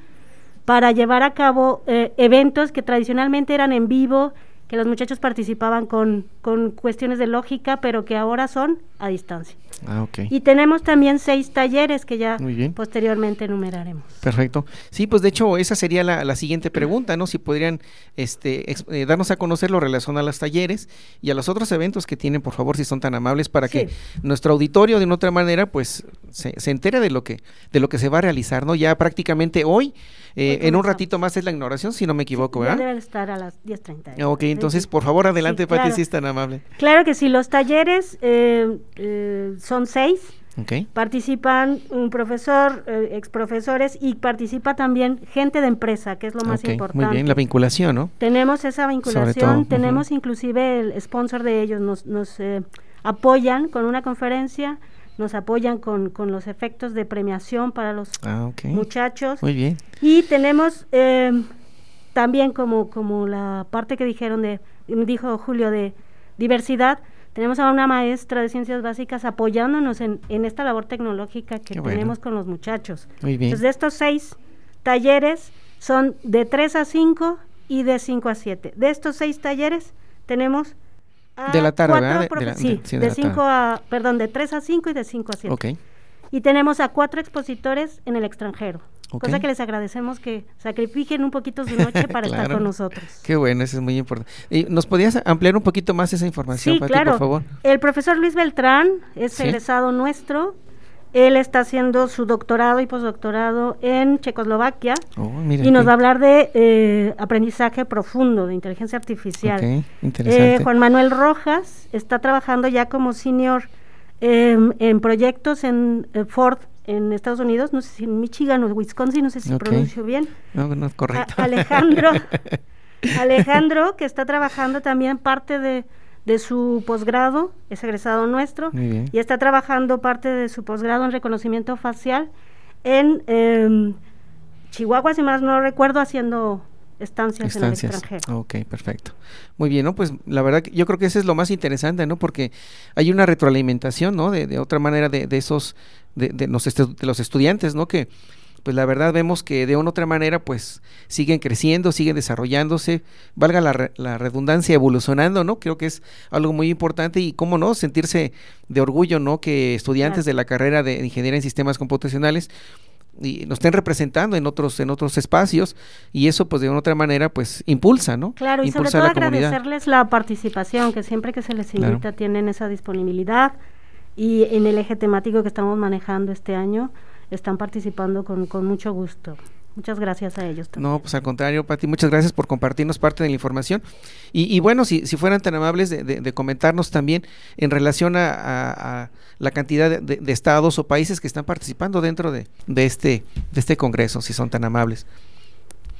para llevar a cabo eh, eventos que tradicionalmente eran en vivo, que los muchachos participaban con, con cuestiones de lógica, pero que ahora son a distancia. Ah, y tenemos también seis talleres que ya posteriormente enumeraremos. Perfecto. Sí, pues de hecho esa sería la, siguiente pregunta, ¿no? Si podrían este, eh, darnos a conocer lo relacionado a los talleres y a los otros eventos que tienen, por favor, si son tan amables, para que nuestro auditorio de una otra manera, pues se, se, entere de lo que de lo que se va a realizar, ¿no? Ya prácticamente hoy, eh, en un ratito más es la ignoración, si no me equivoco, ¿verdad? debe estar a las 10.30. Ok, entonces por favor adelante, Pati, si es tan amable. Claro que sí, los talleres eh, eh, son seis. Participan un profesor, eh, exprofesores y participa también gente de empresa, que es lo más importante. Muy bien, la vinculación, ¿no? Tenemos esa vinculación, tenemos inclusive el sponsor de ellos, nos, nos eh, apoyan con una conferencia, nos apoyan con, con, los efectos de premiación para los ah, muchachos. Muy bien. Y tenemos em, también como, como la parte que dijeron de, dijo Julio de diversidad, tenemos a una maestra de ciencias básicas apoyándonos en, en esta labor tecnológica que tenemos con los muchachos. Muy bien. Entonces, de estos seis talleres son de 3 a 5 y de 5 a 7. De estos seis talleres tenemos de la tarde, ¿verdad? sí, de, 5 a, perdón, de 3 a 5 y de 5 a 7. Okay. Y tenemos a cuatro expositores en el extranjero. Cosa que les agradecemos que sacrifiquen un poquito su noche para estar con nosotros. Qué bueno, eso es muy importante. ¿Y ¿Nos podías ampliar un poquito más esa información, sí, claro. por favor? El profesor Luis Beltrán es egresado nuestro. Él está haciendo su doctorado y postdoctorado en Checoslovaquia oh, y nos va a hablar de eh, aprendizaje profundo de inteligencia artificial. Okay, interesante. Eh, Juan Manuel Rojas está trabajando ya como senior em, en proyectos en eh, Ford en Estados Unidos, no sé si en Michigan o Wisconsin, no sé si pronuncio bien. No, no es correcto. Alejandro, Alejandro, que está trabajando también parte de, de su posgrado, es egresado nuestro, y está trabajando parte de su posgrado en reconocimiento facial en em, Chihuahua, si más no recuerdo, haciendo estancias, en el extranjero. Ok, perfecto. Muy bien, ¿no? Pues la verdad yo creo que eso es lo más interesante, ¿no? Porque hay una retroalimentación, ¿no? De, de otra manera de, de esos, de, de, los de los estudiantes, ¿no? Que pues la verdad vemos que de una u otra manera pues siguen creciendo, siguen desarrollándose, valga la, la, redundancia, evolucionando, ¿no? Creo que es algo muy importante y cómo no, sentirse de orgullo, ¿no? Que estudiantes de la carrera de ingeniería en sistemas computacionales y nos estén representando en otros en otros espacios y eso pues de una otra manera pues impulsa, ¿no? Claro, y sobre todo agradecerles la participación, que siempre que se les invita tienen esa disponibilidad y en el eje temático que estamos manejando este año están participando con, con mucho gusto. Muchas gracias a ellos también. No, pues al contrario, Pati, muchas gracias por compartirnos parte de la información. Y, bueno, si, si, fueran tan amables de, comentarnos también en relación a, la cantidad de, estados o países que están participando dentro de, este, de este congreso, si son tan amables.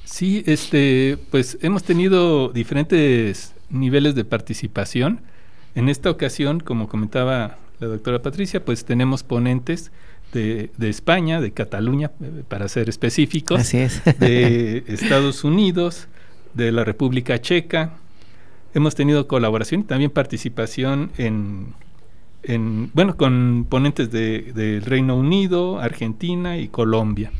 Sí, este, pues hemos tenido diferentes niveles de participación. En esta ocasión, como comentaba la doctora Patricia, pues tenemos ponentes de, España, de Cataluña, eh, para ser específicos, de Estados Unidos, de la República Checa, hemos tenido colaboración y también participación en, bueno, con ponentes del de, Reino Unido, Argentina y Colombia.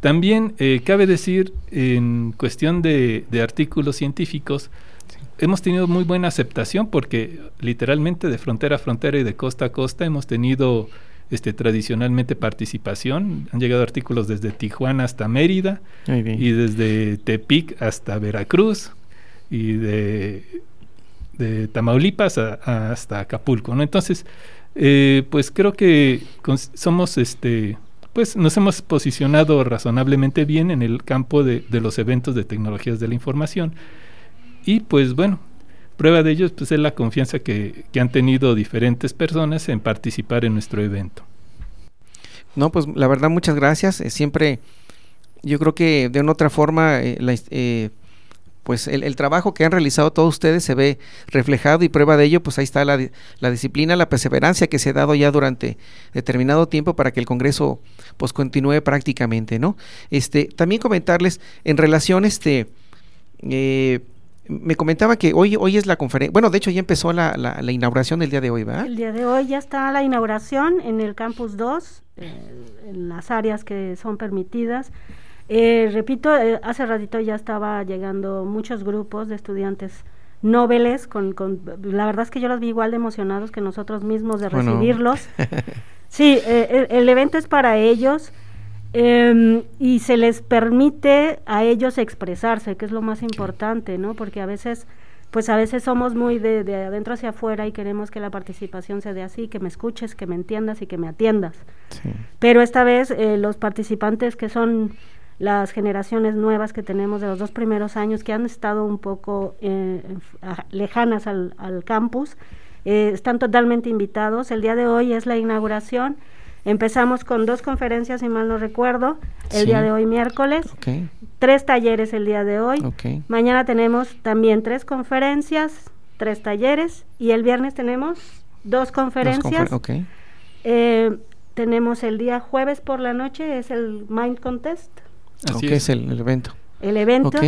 También eh, cabe decir, en cuestión de, artículos científicos, hemos tenido muy buena aceptación porque literalmente de frontera a frontera y de costa a costa hemos tenido este, tradicionalmente participación. Han llegado artículos desde Tijuana hasta Mérida y desde Tepic hasta Veracruz y de, de Tamaulipas hasta Acapulco. ¿no? Entonces, eh, pues creo que somos este pues nos hemos posicionado razonablemente bien en el campo de, de, los eventos de tecnologías de la información. Y pues bueno, Prueba de ello pues, es la confianza que, han tenido diferentes personas en participar en nuestro evento. No, pues la verdad muchas gracias. Eh, siempre yo creo que de una otra forma eh, eh, pues el, trabajo que han realizado todos ustedes se ve reflejado y prueba de ello, pues ahí está la, la, disciplina, la perseverancia que se ha dado ya durante determinado tiempo para que el Congreso pues continúe prácticamente, ¿no? Este, también comentarles en relación, este, me comentaba que hoy, hoy es la conferencia, bueno, de hecho ya empezó la, la, inauguración del día de hoy, ¿verdad? El día de hoy ya está la inauguración en el Campus 2, eh, en las áreas que son permitidas. Eh, repito, eh, hace ratito ya estaba llegando muchos grupos de estudiantes nobles, con, con, la verdad es que yo los vi igual de emocionados que nosotros mismos de recibirlos. sí, el evento es para ellos. Em, y se les permite a ellos expresarse, que es lo más importante, ¿no? Porque a veces, pues a veces somos muy de, adentro hacia afuera y queremos que la participación se dé así, que me escuches, que me entiendas y que me atiendas. Pero esta vez eh, los participantes que son las generaciones nuevas que tenemos de los dos primeros años, que han estado un poco eh, lejanas al, campus, eh, están totalmente invitados. El día de hoy es la inauguración Empezamos con dos conferencias, si mal no recuerdo, el día de hoy miércoles. Tres talleres el día de hoy. Mañana tenemos también tres conferencias, tres talleres. Y el viernes tenemos dos conferencias. Eh, tenemos el día jueves por la noche, es el Mind Contest. Así es el, el, evento. El evento.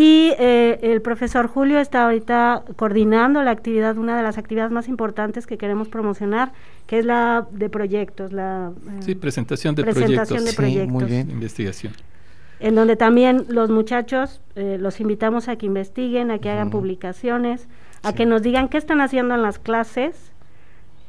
Y eh, el profesor Julio está ahorita coordinando la actividad, una de las actividades más importantes que queremos promocionar, que es la de proyectos, la eh, sí, presentación de presentación proyectos. De proyectos. muy bien. Investigación. En donde también los muchachos eh, los invitamos a que investiguen, a que hagan publicaciones, a que nos digan qué están haciendo en las clases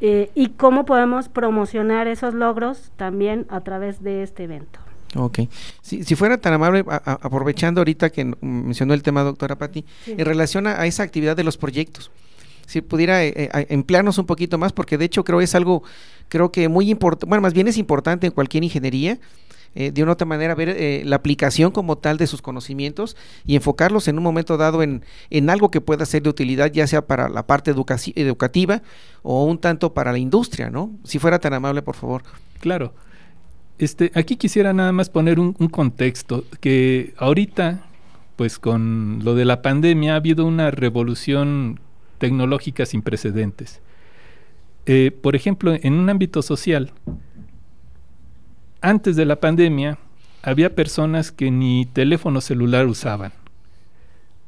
y cómo podemos promocionar esos logros también a través de este evento. Ok. Si, si fuera tan amable, aprovechando ahorita que mencionó el tema, doctora Patti, en relación a, esa actividad de los proyectos, si pudiera eh, eh, emplearnos un poquito más, porque de hecho creo es algo, creo que muy importante, bueno, más bien es importante en cualquier ingeniería, eh, de una otra manera ver la aplicación como tal de sus conocimientos y enfocarlos en un momento dado en, en algo que pueda ser de utilidad, ya sea para la parte educativa o un tanto para la industria, ¿no? Si fuera tan amable, por favor. Claro. Este, aquí quisiera nada más poner un, contexto, que ahorita, pues con lo de la pandemia ha habido una revolución tecnológica sin precedentes. Eh, por ejemplo, en un ámbito social, antes de la pandemia había personas que ni teléfono celular usaban.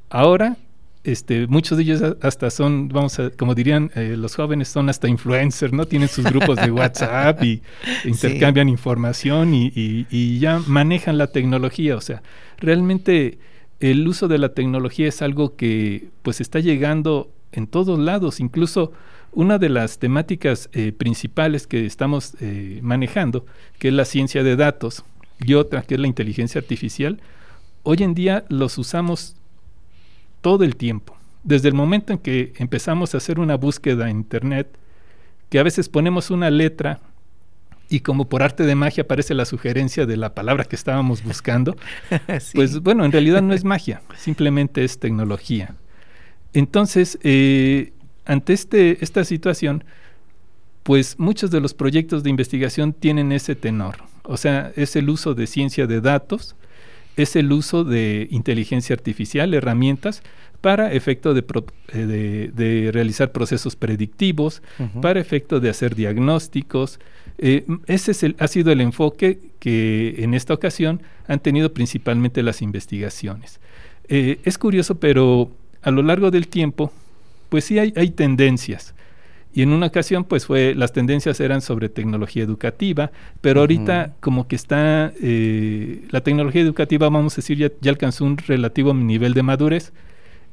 Ahora este, muchos de ellos hasta son, vamos a, como dirían eh, los jóvenes, son hasta influencers, ¿no? Tienen sus grupos de WhatsApp y intercambian información y, ya manejan la tecnología. O sea, realmente el uso de la tecnología es algo que pues está llegando en todos lados. Incluso una de las temáticas eh, principales que estamos eh, manejando, que es la ciencia de datos, y otra que es la inteligencia artificial, hoy en día los usamos todo el tiempo. Desde el momento en que empezamos a hacer una búsqueda en Internet, que a veces ponemos una letra y como por arte de magia aparece la sugerencia de la palabra que estábamos buscando, pues bueno, en realidad no es magia, simplemente es tecnología. Entonces, eh, ante este, esta situación, pues muchos de los proyectos de investigación tienen ese tenor, o sea, es el uso de ciencia de datos, es el uso de inteligencia artificial, herramientas para efecto de, eh, de, realizar procesos predictivos, para efecto de hacer diagnósticos. Eh, ese es el, ha sido el enfoque que en esta ocasión han tenido principalmente las investigaciones. Eh, es curioso, pero a lo largo del tiempo, pues sí hay, hay tendencias. Y en una ocasión, pues fue, las tendencias eran sobre tecnología educativa, pero ahorita como que está, eh, la tecnología educativa, vamos a decir, ya, ya, alcanzó un relativo nivel de madurez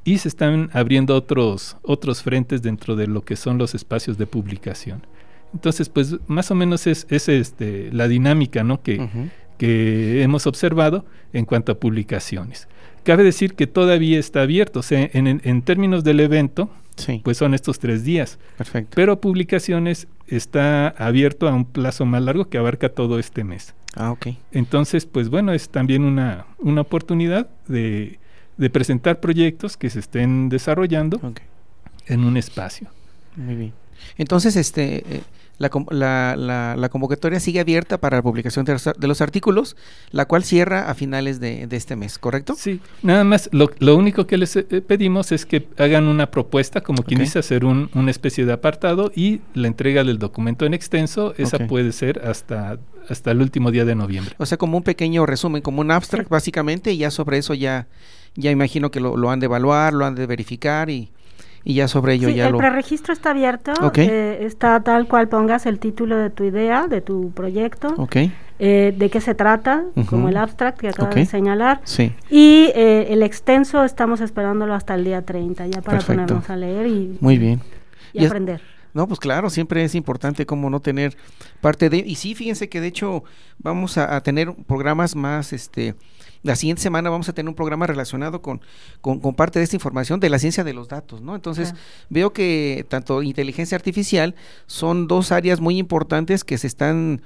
y se están abriendo otros, otros frentes dentro de lo que son los espacios de publicación. Entonces, pues más o menos es, es este, la dinámica ¿no? que, que hemos observado en cuanto a publicaciones. Cabe decir que todavía está abierto, o sea, en, en términos del evento, pues son estos tres días. Perfecto. Pero publicaciones está abierto a un plazo más largo que abarca todo este mes. Ah, ok. Entonces, pues bueno, es también una, una oportunidad de, de, presentar proyectos que se estén desarrollando okay. en un espacio. Muy bien. Entonces, este, eh, la, la, la, convocatoria sigue abierta para la publicación de los, de los artículos, la cual cierra a finales de, de, este mes, ¿correcto? Sí, nada más, lo, lo único que les eh, pedimos es que hagan una propuesta, como quien okay. dice, hacer un, una especie de apartado y la entrega del documento en extenso, esa okay. puede ser hasta, hasta el último día de noviembre. O sea, como un pequeño resumen, como un abstract básicamente, y ya sobre eso ya, ya imagino que lo, lo han de evaluar, lo han de verificar y y ya sobre ello sí, ya el lo... preregistro está abierto, okay. eh, está tal cual pongas el título de tu idea, de tu proyecto, okay. eh, de qué se trata, uh -huh. como el abstract que acabas okay. de señalar, sí. y eh, el extenso estamos esperándolo hasta el día 30, ya para Perfecto. ponernos a leer y, Muy bien. y, y aprender. No, pues claro, siempre es importante como no tener parte de... Y sí, fíjense que de hecho vamos a, a tener programas más, este, la siguiente semana vamos a tener un programa relacionado con, con, con, parte de esta información de la ciencia de los datos, ¿no? Entonces, veo que tanto inteligencia artificial son dos áreas muy importantes que se están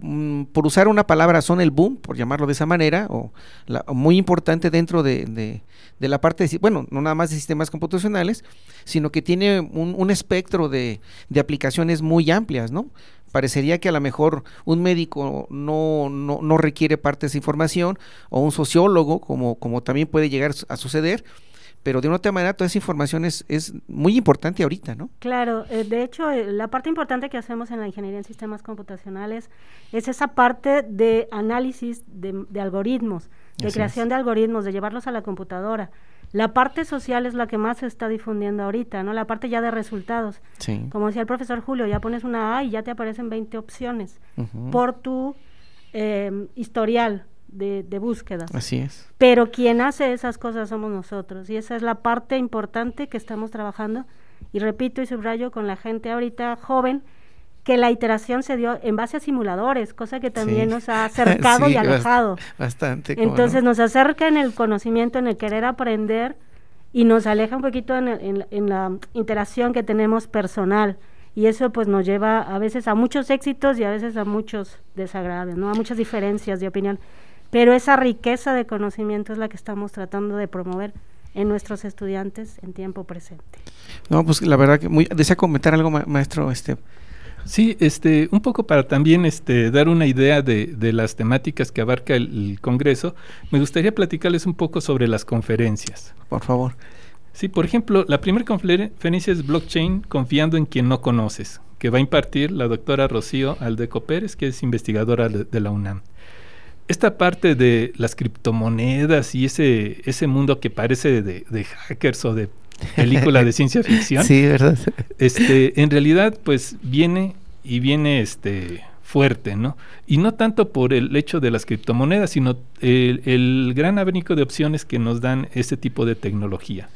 mm, por usar una palabra, son el boom, por llamarlo de esa manera, o la, muy importante dentro de, de, de, la parte, de, bueno, no nada más de sistemas computacionales, sino que tiene un, un espectro de, de, aplicaciones muy amplias, ¿no? Parecería que a lo mejor un médico no, no, no requiere parte de esa información, o un sociólogo, como, como también puede llegar a suceder, pero de una otra manera toda esa información es, es muy importante ahorita, ¿no? Claro, eh, de hecho, eh, la parte importante que hacemos en la ingeniería en sistemas computacionales es esa parte de análisis de, de algoritmos, de Así creación es. de algoritmos, de llevarlos a la computadora. La parte social es la que más se está difundiendo ahorita, ¿no? La parte ya de resultados. Sí. Como decía el profesor Julio, ya pones una A y ya te aparecen 20 opciones uh -huh. por tu eh, historial de, de, búsquedas. Así es. Pero quien hace esas cosas somos nosotros y esa es la parte importante que estamos trabajando y repito y subrayo con la gente ahorita joven que la iteración se dio en base a simuladores, cosa que también sí. nos ha acercado sí, y alejado. Bastante. Entonces no? nos acerca en el conocimiento, en el querer aprender y nos aleja un poquito en, en, en la interacción que tenemos personal y eso pues nos lleva a veces a muchos éxitos y a veces a muchos desagrados, ¿no? A muchas diferencias de opinión pero esa riqueza de conocimiento es la que estamos tratando de promover en nuestros estudiantes en tiempo presente. No, pues la verdad que muy desea comentar algo ma maestro este Sí, este, un poco para también este, dar una idea de, de las temáticas que abarca el, el, Congreso, me gustaría platicarles un poco sobre las conferencias. Por favor. Sí, por ejemplo, la primera conferencia es Blockchain confiando en quien no conoces, que va a impartir la doctora Rocío Aldeco Pérez, que es investigadora de, de la UNAM esta parte de las criptomonedas y ese, ese mundo que parece de, de hackers o de película de ciencia ficción. Sí, verdad. Este, en realidad, pues viene y viene este fuerte, ¿no? Y no tanto por el hecho de las criptomonedas, sino el, el gran abanico de opciones que nos dan ese tipo de tecnología.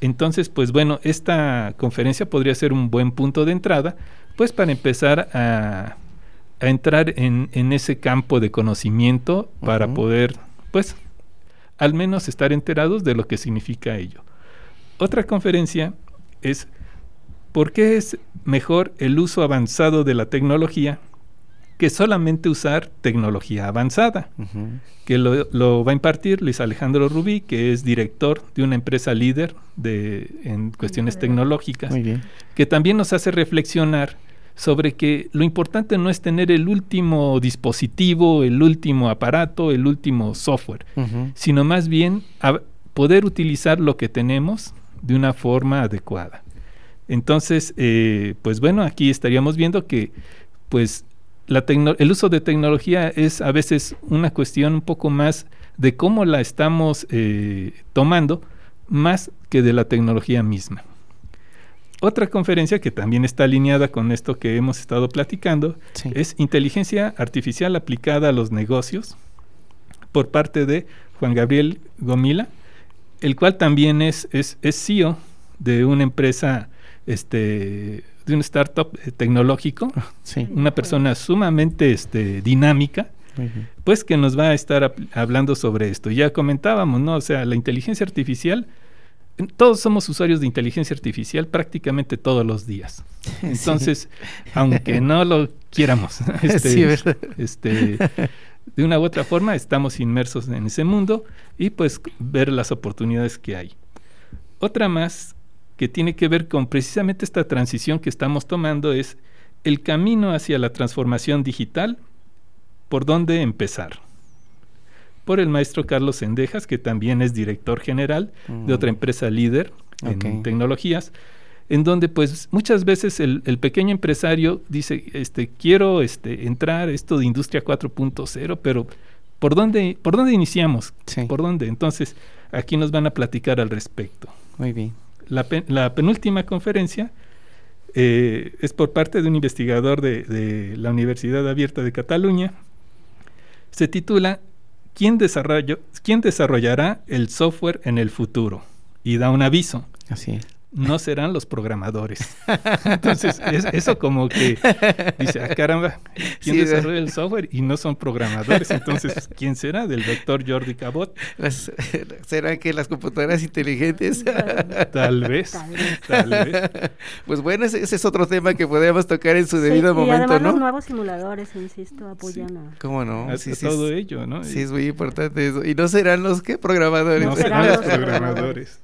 Entonces, pues bueno, esta conferencia podría ser un buen punto de entrada, pues para empezar a a entrar en, en, ese campo de conocimiento para uh -huh. poder, pues, al menos estar enterados de lo que significa ello. Otra conferencia es ¿por qué es mejor el uso avanzado de la tecnología que solamente usar tecnología avanzada? Uh -huh. Que lo, lo, va a impartir Luis Alejandro Rubí, que es director de una empresa líder de, en cuestiones tecnológicas, que también nos hace reflexionar sobre que lo importante no es tener el último dispositivo, el último aparato, el último software, uh -huh. sino más bien poder utilizar lo que tenemos de una forma adecuada. Entonces, eh, pues bueno, aquí estaríamos viendo que pues la el uso de tecnología es a veces una cuestión un poco más de cómo la estamos eh, tomando, más que de la tecnología misma. Otra conferencia que también está alineada con esto que hemos estado platicando es Inteligencia Artificial aplicada a los negocios por parte de Juan Gabriel Gomila, el cual también es, es, CEO de una empresa, este, de un startup eh, tecnológico, una persona sumamente este, dinámica, pues que nos va a estar hablando sobre esto. Ya comentábamos, ¿no? O sea, la inteligencia artificial todos somos usuarios de inteligencia artificial prácticamente todos los días. Entonces, aunque no lo quieramos, este, este, de una u otra forma estamos inmersos en ese mundo y pues ver las oportunidades que hay. Otra más que tiene que ver con precisamente esta transición que estamos tomando es el camino hacia la transformación digital, por dónde empezar por el maestro Carlos Sendejas, que también es director general de otra mm. empresa líder en tecnologías, en donde pues muchas veces el, pequeño empresario dice, este, quiero este, entrar esto de industria 4.0, pero ¿por dónde, ¿por dónde iniciamos? ¿Por dónde? Entonces, aquí nos van a platicar al respecto. Muy bien. La, penúltima conferencia eh, es por parte de un investigador de, de la Universidad Abierta de Cataluña. Se titula ¿quién, ¿quién desarrollará el software en el futuro? Y da un aviso. Así es no serán los programadores. Entonces, eso como que dice, ah, caramba, ¿quién desarrolla el software? Y no son programadores. Entonces, ¿quién será? ¿Del doctor Jordi Cabot? ¿Será que las computadoras inteligentes? tal vez, tal vez. Pues bueno, ese, es otro tema que podríamos tocar en su debido momento, y además los nuevos simuladores, insisto, apoyan a... ¿Cómo no? todo ello, ¿no? Sí, es muy importante eso. ¿Y no serán los que programadores? No serán los programadores.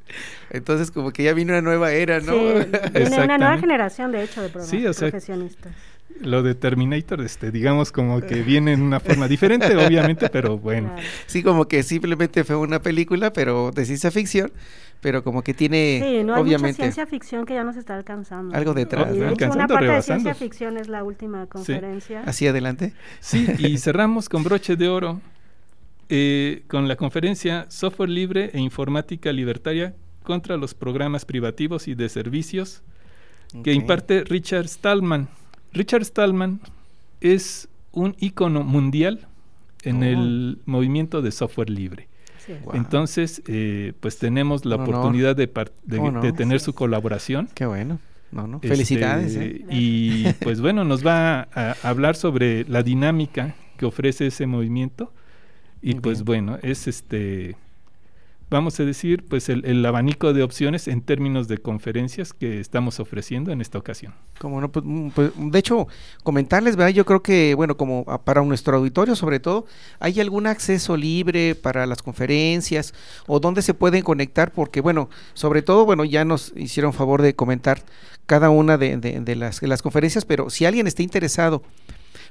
Entonces, como que ya vino una nueva era, ¿no? Sí, viene una nueva generación, de hecho, de profesionistas. Lo de Terminator, este, digamos como que viene en una forma diferente, obviamente, pero bueno. Sí, como que simplemente fue una película, pero de ciencia ficción, pero como que tiene, sí, no hay obviamente, mucha ciencia ficción que ya nos está alcanzando. Algo detrás. de hecho, una parte de ciencia ficción es la última conferencia. Así adelante. Sí, y cerramos con broche de oro eh, con la conferencia Software Libre e Informática Libertaria contra los programas privativos y de servicios que imparte Richard Stallman. Richard Stallman es un ícono mundial en el oh. movimiento de software libre. Entonces, eh, pues tenemos la oportunidad de, tener su colaboración. Qué bueno. No, no. Felicidades. Este, ¿eh? Y pues bueno, nos va a, hablar sobre la dinámica que ofrece ese movimiento. Y pues bueno, es este vamos a decir, pues el, abanico de opciones en términos de conferencias que estamos ofreciendo en esta ocasión. Como no, pues, mm, pues, de hecho, comentarles, ¿verdad? Yo creo que, bueno, como para nuestro auditorio sobre todo, ¿hay algún acceso libre para las conferencias o dónde se pueden conectar? Porque, bueno, sobre todo, bueno, ya nos hicieron favor de comentar cada una de, de, las, de las conferencias, pero si alguien está interesado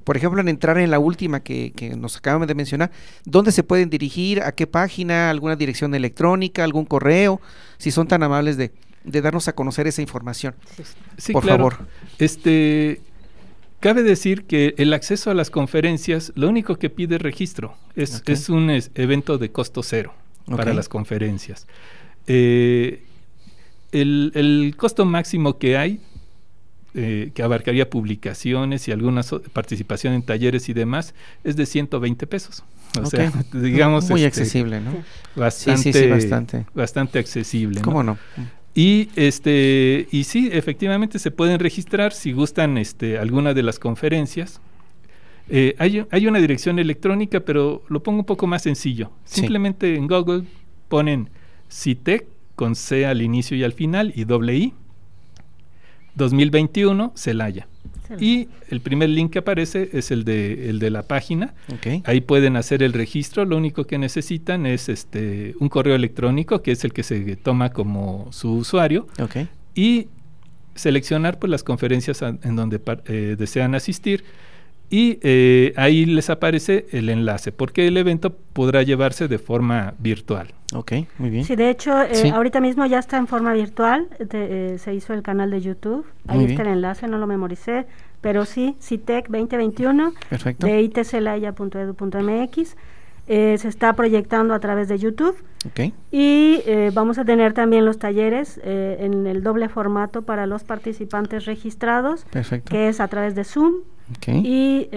por ejemplo, en entrar en la última que, nos acaban de mencionar, ¿dónde se pueden dirigir? ¿A qué página? ¿Alguna dirección electrónica? ¿Algún correo? Si son tan amables de, darnos a conocer esa información. Sí, por favor. Este, Cabe decir que el acceso a las conferencias lo único que pide registro. Es, es un evento de costo cero para las conferencias. Eh, el, el, costo máximo que hay eh, que abarcaría publicaciones y alguna participación en talleres y demás, es de 120 pesos. O sea, digamos... Muy este, accesible, ¿no? Bastante, bastante. Bastante accesible. ¿Cómo no? Y este y sí, efectivamente se pueden registrar si gustan este alguna de las conferencias. Eh, hay, hay, una dirección electrónica, pero lo pongo un poco más sencillo. Simplemente en Google ponen CITEC con C al inicio y al final y doble I 2021, Celaya. Y el primer link que aparece es el de, el de la página. Ahí pueden hacer el registro. Lo único que necesitan es este un correo electrónico, que es el que se toma como su usuario. Y seleccionar pues, las conferencias en donde eh, desean asistir y eh, ahí les aparece el enlace, porque el evento podrá llevarse de forma virtual. Ok, muy bien. Sí, de hecho, eh, ahorita mismo ya está en forma virtual, eh, se hizo el canal de YouTube, ahí está el enlace, no lo memoricé, pero sí, CITEC 2021 Perfecto. de itcelaya.edu.mx. eh, se está proyectando a través de YouTube. Y eh, vamos a tener también los talleres eh, en el doble formato para los participantes registrados, que es a través de Zoom y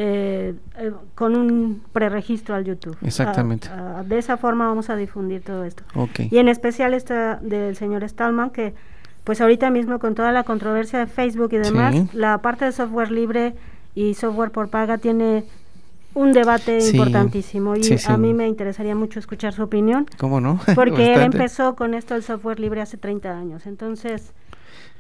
con un preregistro al YouTube. Exactamente. de esa forma vamos a difundir todo esto. Y en especial esta del señor Stallman, que pues ahorita mismo con toda la controversia de Facebook y demás, la parte de software libre y software por paga tiene un debate importantísimo y a mí me interesaría mucho escuchar su opinión. ¿Cómo no? Porque él empezó con esto del software libre hace 30 años. Entonces,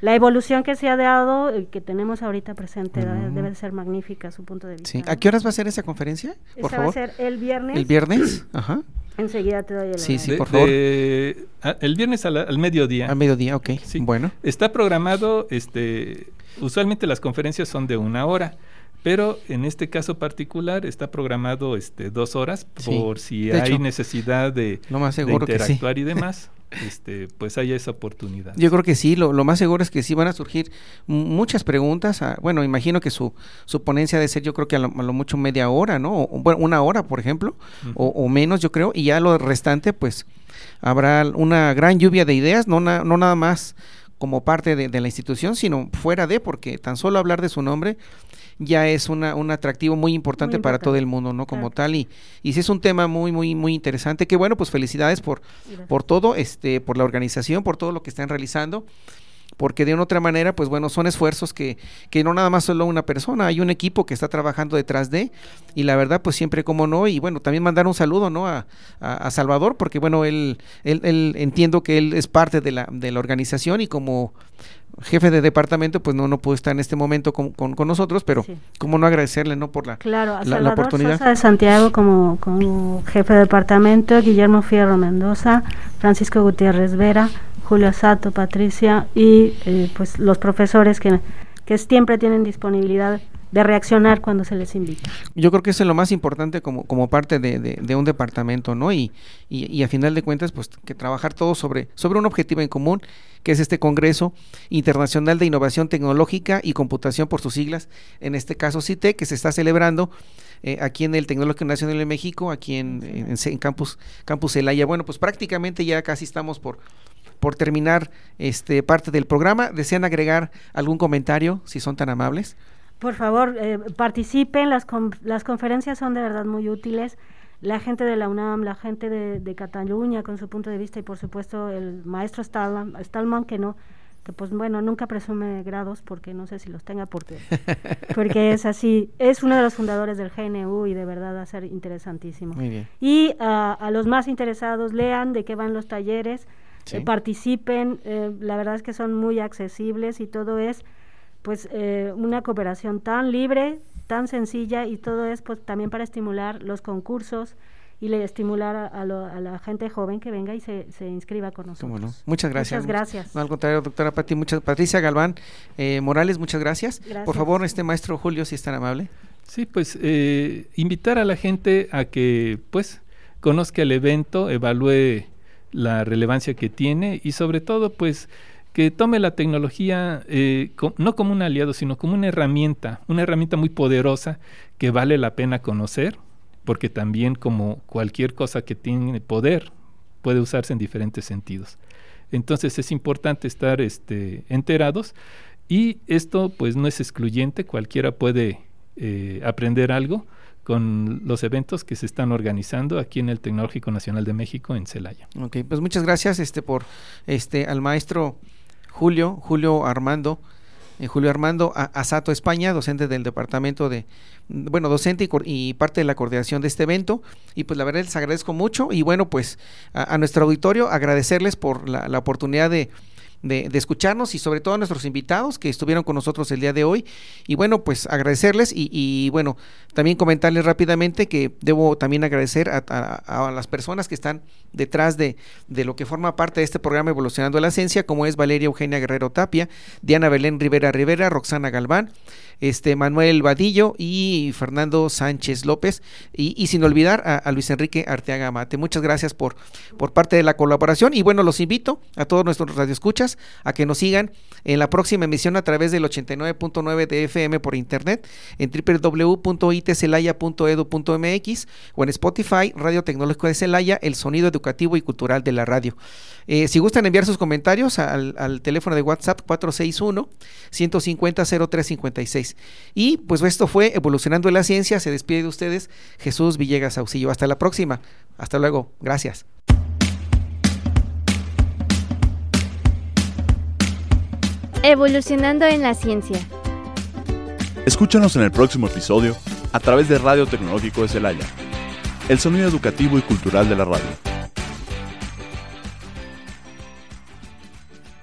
la evolución que se ha dado, y que tenemos ahorita presente, debe ser magnífica su punto de vista. ¿A qué horas va a ser esa conferencia? Por esa va a ser el viernes. ¿El viernes? Ajá. Enseguida te doy el Sí, sí, por favor. el viernes al, mediodía. Al mediodía, ok. Sí. Bueno. Está programado, este, usualmente las conferencias son de una hora. Pero en este caso particular está programado este dos horas por si hay necesidad de, interactuar y demás. este, pues haya esa oportunidad. Yo creo que sí, lo, más seguro es que sí van a surgir muchas preguntas. bueno, imagino que su, su ponencia debe ser yo creo que a lo, mucho media hora, ¿no? O, bueno, una hora, por ejemplo, o, menos yo creo, y ya lo restante pues habrá una gran lluvia de ideas, no, no nada más como parte de, de la institución, sino fuera de, porque tan solo hablar de su nombre ya es una, un atractivo muy importante, para todo el mundo, ¿no? Como tal. Y, y sí es un tema muy, muy, muy interesante. Que bueno, pues felicidades por, por todo, este, por la organización, por todo lo que están realizando porque de una otra manera, pues bueno, son esfuerzos que, que no nada más solo una persona, hay un equipo que está trabajando detrás de, y la verdad, pues siempre como no, y bueno, también mandar un saludo, ¿no? A, a, Salvador, porque bueno, él, él, él, entiendo que él es parte de la, de la organización y como jefe de departamento, pues no, no pudo estar en este momento con, con, nosotros, pero cómo no agradecerle, ¿no? Por la, claro, a la, oportunidad. Sosa de Santiago como, como jefe de departamento, Guillermo Fierro Mendoza, Francisco Gutiérrez Vera, Julio Sato, Patricia y eh, pues los profesores que, que siempre tienen disponibilidad de reaccionar cuando se les invita. Yo creo que eso es lo más importante como, como parte de, de, un departamento, ¿no? Y, y, a final de cuentas, pues que trabajar todos sobre, sobre un objetivo en común, que es este Congreso Internacional de Innovación Tecnológica y Computación por sus siglas, en este caso CITE, que se está celebrando eh, aquí en el Tecnológico Nacional de México, aquí en, en, en, Campus, Campus Elaya. Bueno, pues prácticamente ya casi estamos por, por terminar este parte del programa. ¿Desean agregar algún comentario, si son tan amables? Por favor, eh, participen, las, las conferencias son de verdad muy útiles. La gente de la UNAM, la gente de, Cataluña con su punto de vista y por supuesto el maestro Stallman, que no, que pues bueno, nunca presume grados porque no sé si los tenga porque, porque es así, es uno de los fundadores del GNU y de verdad va a ser interesantísimo. Muy bien. Y a los más interesados, lean de qué van los talleres, eh, participen, eh, la verdad es que son muy accesibles y todo es pues eh, una cooperación tan libre, tan sencilla y todo es pues también para estimular los concursos y le estimular a, la gente joven que venga y se, se inscriba con nosotros. Muchas gracias. Muchas gracias. al contrario, doctora Pati, muchas, Patricia Galván eh, Morales, muchas gracias. Por favor, este maestro Julio, si es tan amable. Sí, pues eh, invitar a la gente a que pues conozca el evento, evalúe la relevancia que tiene y sobre todo pues que tome la tecnología eh, no como un aliado, sino como una herramienta, una herramienta muy poderosa que vale la pena conocer, porque también como cualquier cosa que tiene poder, puede usarse en diferentes sentidos. Entonces es importante estar este, enterados y esto pues no es excluyente, cualquiera puede eh, aprender algo con los eventos que se están organizando aquí en el Tecnológico Nacional de México en Celaya. Ok, pues muchas gracias este por este al maestro Julio, Julio Armando, eh, Julio Armando Asato España, docente del departamento de, bueno, docente y, parte de la coordinación de este evento. Y pues la verdad les agradezco mucho y bueno, pues a, nuestro auditorio agradecerles por la oportunidad de de, escucharnos y sobre todo a nuestros invitados que estuvieron con nosotros el día de hoy. Y bueno, pues agradecerles y, bueno, también comentarles rápidamente que debo también agradecer a, las personas que están detrás de, de, lo que forma parte de este programa Evolucionando la Ciencia, como es Valeria Eugenia Guerrero Tapia, Diana Belén Rivera Rivera, Roxana Galván, este Manuel Vadillo y Fernando Sánchez López, y, sin olvidar a, Luis Enrique Arteaga Mate. Muchas gracias por, por parte de la colaboración, y bueno, los invito a todos nuestros radioescuchas a que nos sigan en la próxima emisión a través del 89.9 de FM por internet, en www.itcelaya.edu.mx o en Spotify, Radio Tecnológico de Celaya, el sonido educativo y cultural de la radio. Eh, si gustan enviar sus comentarios al, al teléfono de WhatsApp 461 150 0356. Y pues esto fue Evolucionando en la Ciencia. Se despide de ustedes Jesús Villegas Auxillo. Hasta la próxima. Hasta luego. Gracias. Evolucionando en la Ciencia. Escúchanos en el próximo episodio a través de Radio Tecnológico de Celaya, el sonido educativo y cultural de la radio.